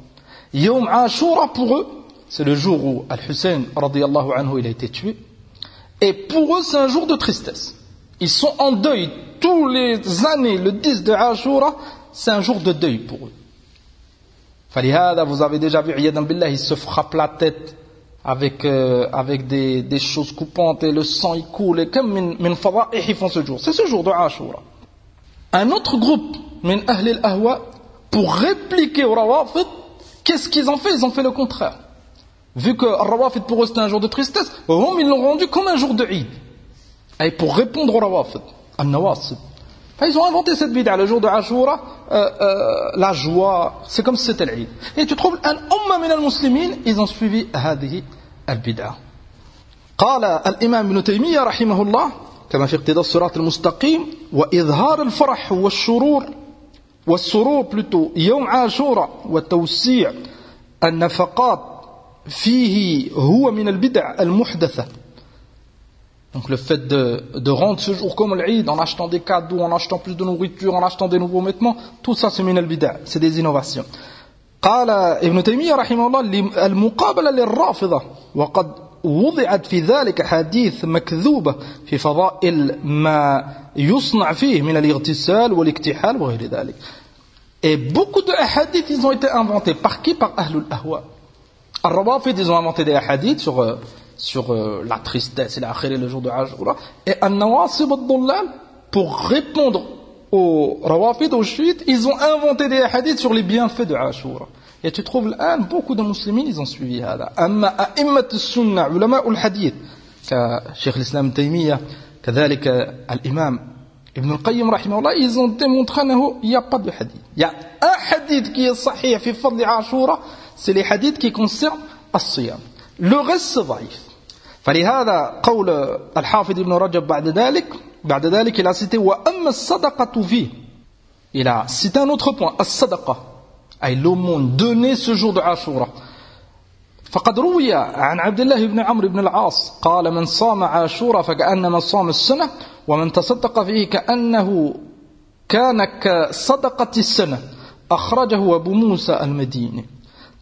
Yom Ashura pour eux, c'est le jour où Al-Hussein, anhu, il a été tué. Et pour eux, c'est un jour de tristesse. Ils sont en deuil tous les années. Le 10 de Ashura, c'est un jour de deuil pour eux. Falihada, vous avez déjà vu, Billah, il se frappe la tête avec, euh, avec des, des, choses coupantes et le sang il coule. Et comme min et ils font ce jour. C'est ce jour de Ashura. Un autre groupe, min ahl al-ahwa, pour répliquer au rawafid, qu'est-ce qu'ils ont fait? Ils ont fait le contraire. Vu que rawafid pour eux c'était un jour de tristesse, ils l'ont rendu comme un jour de Eid. Et pour répondre au rawafid, à Ils ont inventé cette bid'a, le jour de Ashura, euh, euh, la joie, c'est comme si c'était l'Eid. Et tu trouves un umma min al-muslimin, ils ont suivi هذه البدعة. قال الإمام ابن تيمية رحمه الله كما في اقتضاء الصراط المستقيم وإظهار الفرح والشرور والسرور plutôt يوم عاشوراء وتوسيع النفقات فيه هو من البدع المحدثة Donc le fait de, de rendre ce jour comme l'Eid en achetant des cadeaux, en achetant plus de nourriture, en achetant des nouveaux vêtements, tout ça c'est min al-bida', c'est des innovations. قال ابن تيمية رحمه الله المقابلة للرافضة وقد وضعت في ذلك حديث مكذوبة في فضائل ما يصنع فيه من الاغتسال والاكتحال وغير ذلك. Et beaucoup de hadiths, ils ont été inventés. Par qui Par Ahlul Ahwa. Al-Rawafid, ils ont inventé des hadiths sur euh, sur euh, la tristesse et la le jour de Ashura. Et An-Nawasib al pour répondre aux Rawafid, aux chiites, ils ont inventé des hadiths sur les bienfaits de Ashura. Et tu trouves là, beaucoup de musulmans, ils ont suivi ça. Amma a'immat al-sunnah, ulama al-hadith, كشيخ الإسلام تيمية كذلك الإمام ابن القيم رحمه الله ils ont démontré qu'il n'y a pas de hadith. Il y a un hadith qui est sahih في فضل عاشوراء, c'est les hadiths qui concernent الصيام. Le reste c'est ضعيف. فلهذا قول الحافظ ابن رجب بعد ذلك بعد ذلك a cité وأما الصدقة فيه a cité un autre point الصدقة. أي l'aumône donné ce jour de Ashura. فقد روي عن عبد الله بن عمرو بن العاص قال من صام عاشورا فكأنما صام السنة ومن تصدق فيه كأنه كان كصدقة السنة. أخرجه أبو موسى المديني.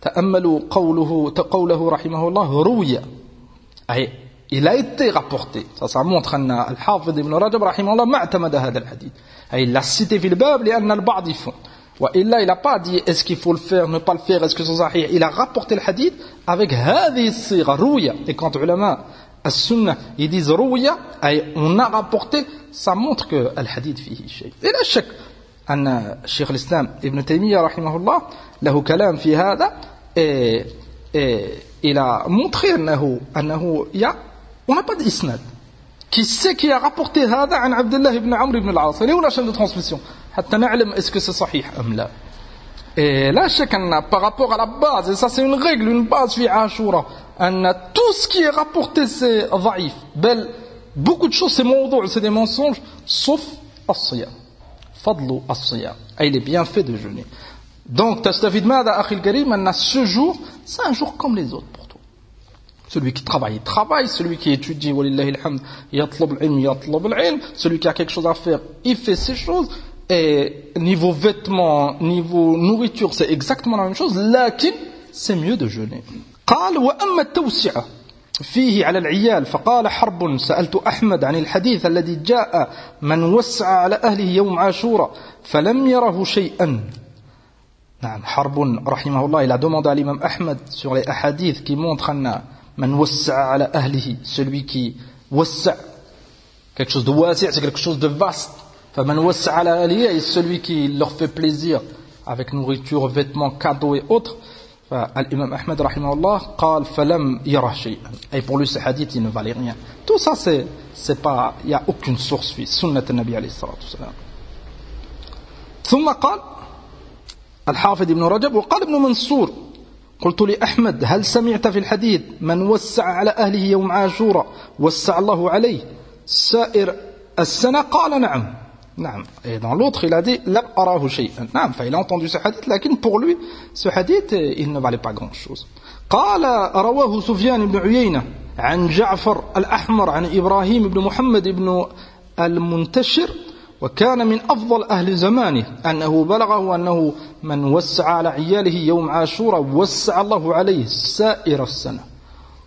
تأملوا قوله قوله رحمه الله روي. il a été rapporté ça ça montre أن الحافظ ابن رجب رحمه الله ما اعتمد هذا الحديث أي il l'a cité في الباب لأن البعض يفهم وإلا il n'a pas dit est-ce qu'il faut le faire ne pas le faire est-ce que c'est sahih il a rapporté le hadith avec هذه الصيغة روية et quand علماء السنة ils disent روية أي on a rapporté ça montre que الحديث فيه شيء et لا شك أن الشيخ الإسلام ابن تيمية رحمه الله له كلام في هذا et, et il a montré أنه أنه يا on n'a pas d'isnad qui sait qui a rapporté هذا عن عبد الله بن عمرو بن العاص اللي هو la chaîne de transmission حتى نعلم est-ce que c'est صحيح أم لا et là chacun par rapport à la base et ça c'est une règle une base في عاشوراء أن tout ce qui est rapporté c'est ضعيف بل beaucoup de choses c'est موضوع c'est des mensonges sauf الصيام فضل الصيام أي les bienfaits de jeûner Donc, تستفيد ماذا أخي الكريم أن ce jour, c'est un jour comme les autres pour toi. Celui qui travaille, il travaille. Celui qui étudie, ولله الحمد, يطلب العلم, يطلب العلم. Celui qui a quelque chose à faire, il fait ses choses. Et niveau vêtements, niveau nourriture, c'est exactement la même chose. لكن c'est mieux de jeûner. قال وأما التوسعة فيه على العيال فقال حرب سألت أحمد عن الحديث الذي جاء من وسع على أهله يوم عاشوراء فلم يره شيئا Harbun, rahimahullah, il a demandé à l'imam Ahmed sur les hadiths qui montrent man ala ahlihi, celui qui wassa' quelque chose de wasi' c'est quelque chose de vaste فمن وسع على أهله et celui qui leur fait plaisir avec nourriture, vêtements, cadeaux et autres L'imam Ahmed rahimahullah قال فلم يره شيئا et pour lui ce hadith il ne valait rien tout ça c'est c'est pas il y a aucune source في سنة النبي عليه الصلاة والسلام ثم قال الحافظ ابن رجب وقال ابن منصور قلت لأحمد هل سمعت في الحديث من وسع على أهله يوم عاشوراء وسع الله عليه سائر السنة؟ قال نعم. نعم. Et dans l'autre il لم أراه شيئا. نعم فإل a entendu ce لكن pour lui ce hadith il ne valait pas grand chose قال رواه سفيان بن عيينة عن جعفر الأحمر عن إبراهيم بن محمد بن المنتشر وكان من أفضل أهل زمانه أنه بلغه أنه من وسع على عياله يوم عاشوراء وسع الله عليه سائر السنة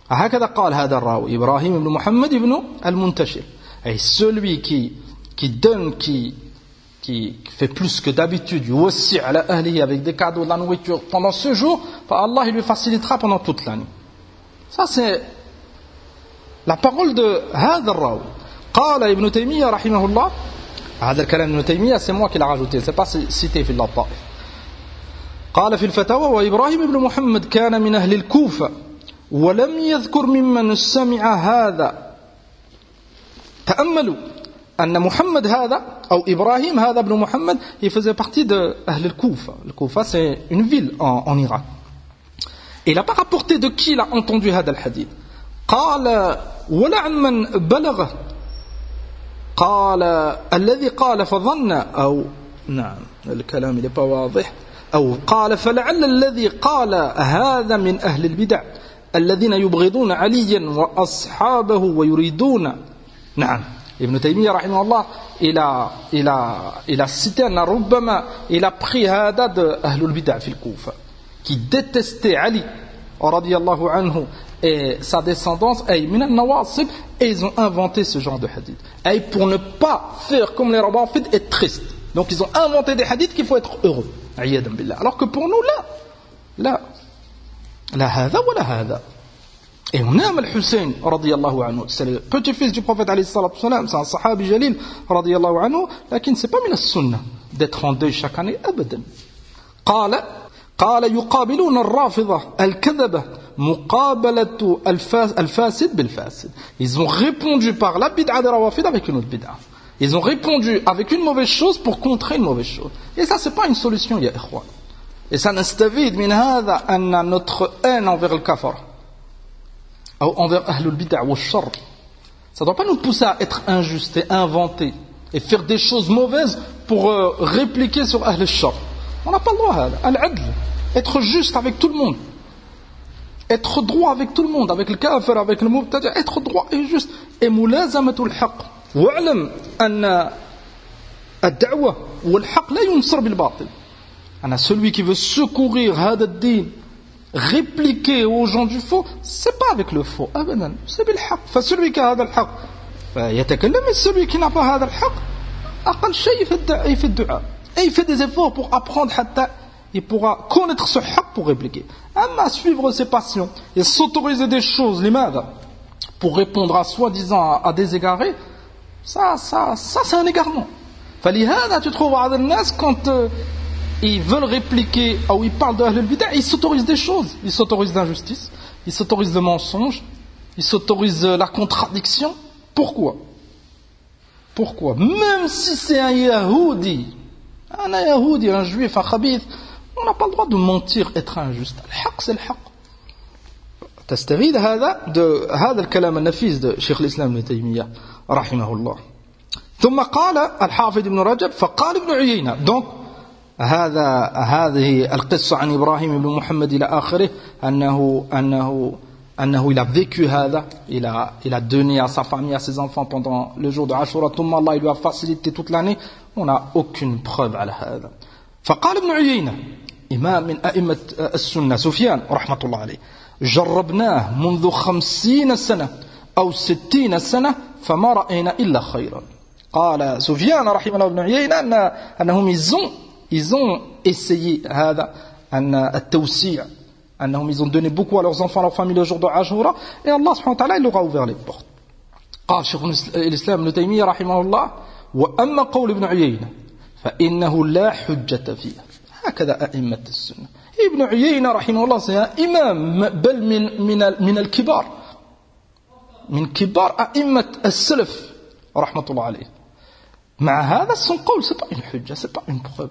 هكذا قال هذا الراوي إبراهيم بن محمد بن المنتشر أي celui qui, qui donne, qui, qui fait plus que d'habitude, aussi à la ahli avec des cadeaux, de la nourriture pendant ce jour, Allah il lui facilitera pendant toute l'année. Ça c'est la parole de هذا الراوي. قال ابن تيمية رحمه الله هذا الكلام ابن تيمية c'est moi qui l'a rajouté في اللطائف قال في الفتاوى وإبراهيم بن محمد كان من أهل الكوفة ولم يذكر ممن سمع هذا. تأملوا أن محمد هذا أو إبراهيم هذا ابن محمد il faisait partie أهل الكوفة. الكوفة c'est une ville en, en Irak il n'a pas rapporté de qui هذا الحديث. قال ولا عن من بلغه قال الذي قال فظن أو نعم الكلام pas واضح. أو قال فلعل الذي قال هذا من أهل البدع الذين يبغضون عليا وأصحابه ويريدون. نعم ابن تيمية رحمه الله إلى إلى إلى أن ربما إلى pris هذا أهل البدع في الكوفة qui détestait Ali رضي الله عنه et sa descendance, et ils ont inventé ce genre de hadith. Et pour ne pas faire comme les fait être triste. Donc ils ont inventé des hadiths qu'il faut être heureux. Alors que pour nous, là, là, la hada wa la hada. Et on aime al-Hussein, radiallahu anhu. C'est le petit-fils du prophète, alayhi salatu salam. C'est un sahabi jalil, radiallahu anhu. Mais c'est pas mis la sunnah d'être en deuil chaque année, abadan. قال قال يقابلون الرافضة الكذبة مقابلة الفاسد بالفاسد ils ont répondu par la bid'a de rawafid avec une autre bid'a ils ont répondu avec une mauvaise chose pour contrer une mauvaise chose et ça c'est pas une solution ya ikhwan et ça نستفيد من هذا أن notre haine envers le kafar ou envers ahlul bid'a ou shar ça doit pas nous pousser à être injuste et inventer et faire des choses mauvaises pour euh, répliquer sur ahl shar on n'a pas le droit al-adl être juste avec tout le monde être droit avec tout le monde avec le kafir avec le mubtadi être droit et juste et ملازمة الحق واعلم أن الدعوة والحق لا ينصر بالباطل أنا celui qui veut secourir هذا الدين répliquer aux gens du faux c'est pas avec le faux أبدا c'est بالحق فcelui qui a هذا الحق فيتكلم et celui qui n'a pas هذا الحق أقل شيء في الدعاء et il fait des efforts pour apprendre hatta, il pourra connaître ce haq pour répliquer. Amma suivre ses passions et s'autoriser des choses, l'imad, pour répondre à soi-disant à, des égarés, ça, ça, ça c'est un égarement. Falihana, tu trouves Nas quand euh, ils veulent répliquer, ah ou ils parlent de Ahlul Bida, ils s'autorisent des choses. Ils s'autorisent l'injustice, ils s'autorisent le mensonge, ils s'autorisent euh, la contradiction. Pourquoi? Pourquoi? Même si c'est un Yahoudi, un Yahudi, un juif, un khabith, on n'a pas le droit de mentir, être injuste. الحق c'est الحق. تستفيد هذا de هذا الكلام النفيس de شيخ الإسلام ابن تيمية رحمه الله. ثم قال الحافظ ابن رجب فقال ابن عيينة donc هذا هذه القصة عن إبراهيم بن محمد إلى آخره أنه أنه أنه il a vécu هذا. Il a, il a donné à sa famille à ses enfants pendant le jour de Ashura. ثم Allah il lui a facilité toute l'année. On n'a aucune preuve على هذا فقال ابن عيينة إمام من أئمة السنة سفيان رحمة الله عليه جربناه منذ خمسين سنة أو ستين سنة فما رأينا إلا خيرا. قال سفيان رحمه الله بن عيينة أن أنهم يزون يزون essayé هذا أن التوسيع ils ont donné beaucoup à leurs enfants à leur famille le jour de Ashura et Allah subhanahu wa ta'ala il leur a ouvert les portes. قال شيخ الإسلام ابن تيمية رحمه الله وأما قول ابن عيينة فإنه لا حجة فيه هكذا أئمة السنة ابن عيينة رحمه الله سيا إمام بل من, من, من الكبار من كبار أئمة السلف رحمة الله عليه مع هذا son قول c'est pas une حجة c'est pas une preuve.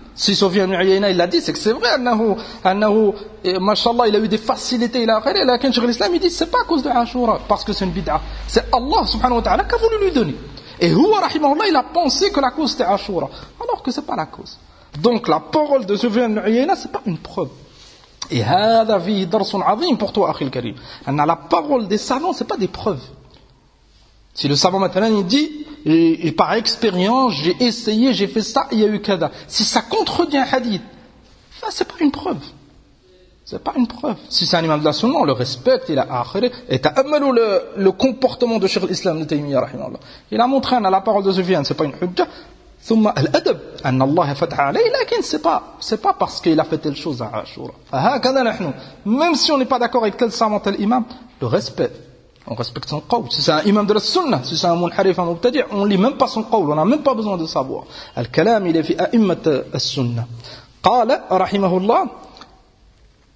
Si Sofiane Uyayna il l'a dit, c'est que c'est vrai, annahu, annahu, mashallah, il a eu des facilités, il a akhiri, là, quand l'islam, il dit, c'est pas à cause de Ashura, parce que c'est une bid'a. C'est Allah, subhanahu wa ta'ala, qui a voulu lui donner. Et Huwa, rahimahullah, il a pensé que la cause c'était Ashura, alors que c'est pas la cause. Donc la parole de Sufyan al-Uyayna, c'est pas une preuve. Et هذا فيه درس عظيم pour toi, أخي الكريم. أن la parole des savants, c'est pas des preuves. Si le savant maintenant il dit, et, et par expérience, j'ai essayé, j'ai fait ça, il y a eu kada. Si ça contredit un hadith, ça c'est pas une preuve. C'est pas une preuve. Si c'est un imam de la sunna, on le respecte, il a akhiri, et ta'ammalou le, le comportement de Cheikh l'Islam de Taymiyyah, rahimahullah. Il a montré, à la parole de Sufyan, c'est pas une hujja, ثم الأدب أن الله فتح عليه لكن c'est pas c'est pas parce qu'il a fait telle chose à Ashura فهكذا نحن même si on n'est pas d'accord avec tel savant tel imam le respect on respecte son qawl si c'est un imam de la sunna si c'est un munharif un mubtadi on lit même pas son qawl on n'a même pas besoin de savoir الكلام il est في أئمة السنة قال رحمه الله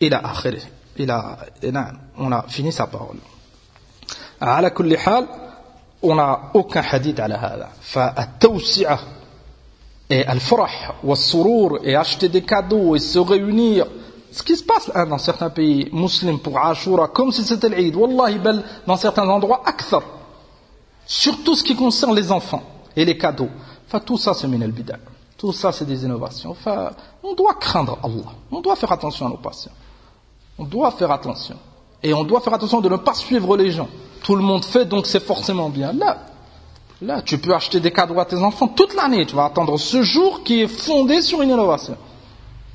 إلى آخره إلى نعم on a fini sa parole على كل حال on n'a aucun hadith على هذا فالتوسعة et al-farah, wa surur, et acheter des cadeaux, et se réunir. Ce qui se passe dans certains pays musulmans pour Ashura, comme si c'était l'Eid, wallahi, bel, dans certains endroits, akthar. Surtout ce qui concerne les enfants et les cadeaux. Enfin, tout ça, c'est min al-bida. Tout ça, c'est des innovations. Enfin, on doit craindre Allah. On doit faire attention à nos patients. On doit faire attention. Et on doit faire attention de ne pas suivre les gens. Tout le monde fait, donc c'est forcément bien. Là, Là, tu peux acheter des cadeaux à tes enfants toute l'année. Tu vas attendre ce jour qui est fondé sur une innovation.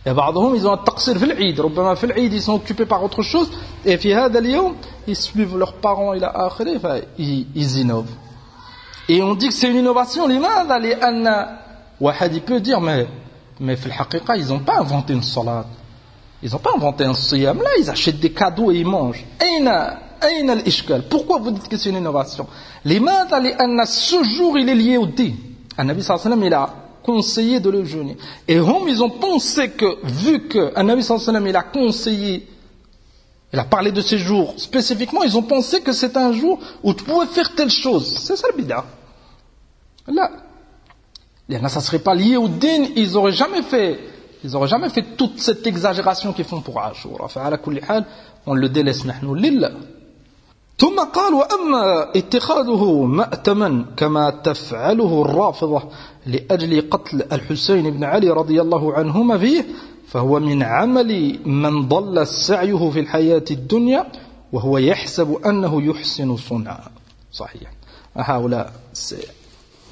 Et بعضهم ils ont un taqsir في العيد ربما في العيد ils sont occupés par autre chose et في هذا اليوم ils suivent leurs parents إلى آخره ils, ils innovent et on dit que c'est une innovation لماذا لأن واحد il peut dire mais mais في الحقيقة ils n'ont pas inventé une salat ils n'ont pas inventé un siyam là ils achètent des cadeaux et ils mangent أين أين الإشكال Pourquoi vous dites que c'est une innovation لماذا لأن ce jour il est lié au din النبي صلى الله عليه وسلم il a conseillé de le jeûner. Et Rome, ils ont pensé que, vu qu'un ami sallam, il a conseillé, il a parlé de ces jours spécifiquement, ils ont pensé que c'est un jour où tu pouvais faire telle chose. C'est ça le bida. Là, ça ne serait pas lié au din, ils n'auraient jamais fait, ils n'auraient jamais fait toute cette exagération qu'ils font pour Ashura. On le délaisse, nous, ثم قال وأما اتخاذه مأتما كما تفعله الرافضة لأجل قتل الحسين بن علي رضي الله عنهما فيه فهو من عمل من ضل سعيه في الحياة الدنيا وهو يحسب أنه يحسن صنعا. صحيح. هؤلاء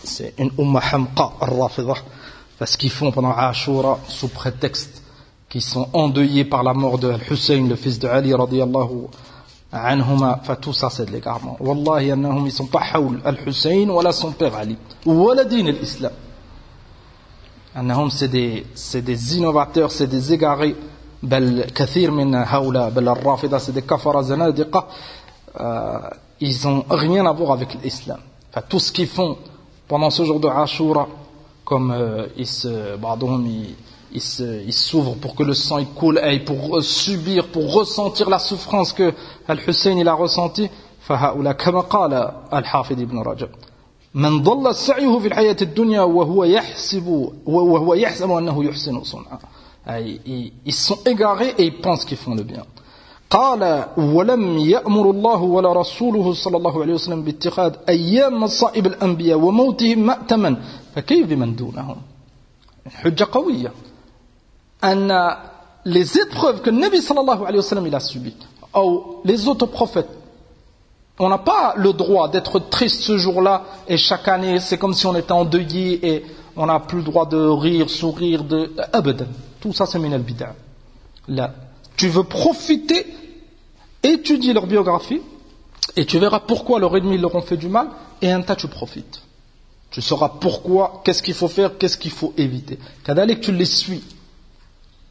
c'est une umma hamqa الرافضة parce qu'ils font pendant Ashura sous prétexte qu'ils sont endeuillés par la mort de Al-Hussein le fils de Ali radiallahu عنهما فتو فتوسا سيد ليغارمون والله أنهم يسون با حول الحسين ولا سون بير علي. ولا دين الإسلام. أنهم سيدي سيدي سي دي زينوفاتور سي زيغاري بل كثير من هؤلاء بل الرافضة سيدي كفر زنادقة. آه يسون rien à voir avec l'islam. Enfin tout ce qu'ils font pendant ce jour de Ashura comme euh, ils se, بعضهم ils, il s'ouvre pour que le sang il coule et pour subir, pour ressentir la souffrance que Al-Hussein il a ressenti فهؤلاء كما قال الحافظ ابن رجب من ضل سعيه في الحياة الدنيا وهو يحسب وهو يحسب أنه يحسن صنعا ils sont égarés et ils pensent qu'ils font le bien قال ولم يأمر الله ولا رسوله صلى الله عليه وسلم باتخاذ أيام مصائب الأنبياء وموتهم مأتما فكيف بمن دونهم حجة قوية أن les épreuves que le Nabi il a subies, ou les autres prophètes, On n'a pas le droit d'être triste ce jour-là et chaque année c'est comme si on était endeuillé et on n'a plus le droit de rire, sourire, de... Tout ça c'est minal bid'a. Là, tu veux profiter, étudier leur biographie et tu verras pourquoi leurs ennemis leur ont fait du mal et un tas tu profites. Tu sauras pourquoi, qu'est-ce qu'il faut faire, qu'est-ce qu'il faut éviter. Kadalik, tu les suis.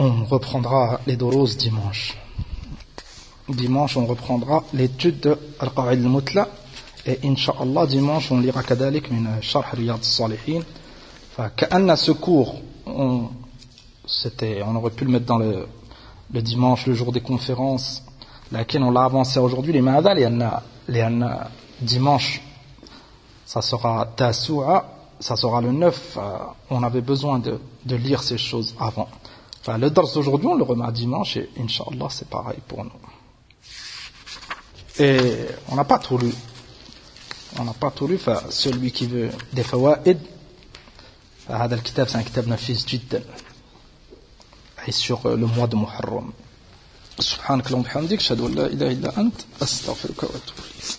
on reprendra les doros dimanche. Dimanche, on reprendra l'étude de Al-Qa'il Mutla. Et Inch'Allah, dimanche, on lira Kadalik min Sharh Riyad Salihin. Ka'anna ce cours, on, on aurait pu le mettre dans le, le dimanche, le jour des conférences, laquelle on l'a avancé aujourd'hui, les ma'adha, les anna, dimanche, ça sera Tasu'a, ça sera le 9. Euh, on avait besoin de, de lire ces choses avant. enfin, le dars d'aujourd'hui on le remet dimanche et Inch'Allah c'est pareil pour nous et on n'a pas tout lu. On n'a pas tout lu. Celui qui veut des fawaid, هذا الكتاب c'est un kitab nafis جدا et sur le mois de Muharram سبحانك اللهم وبحمدك اشهد ان لا اله الا انت استغفرك واتوب اليك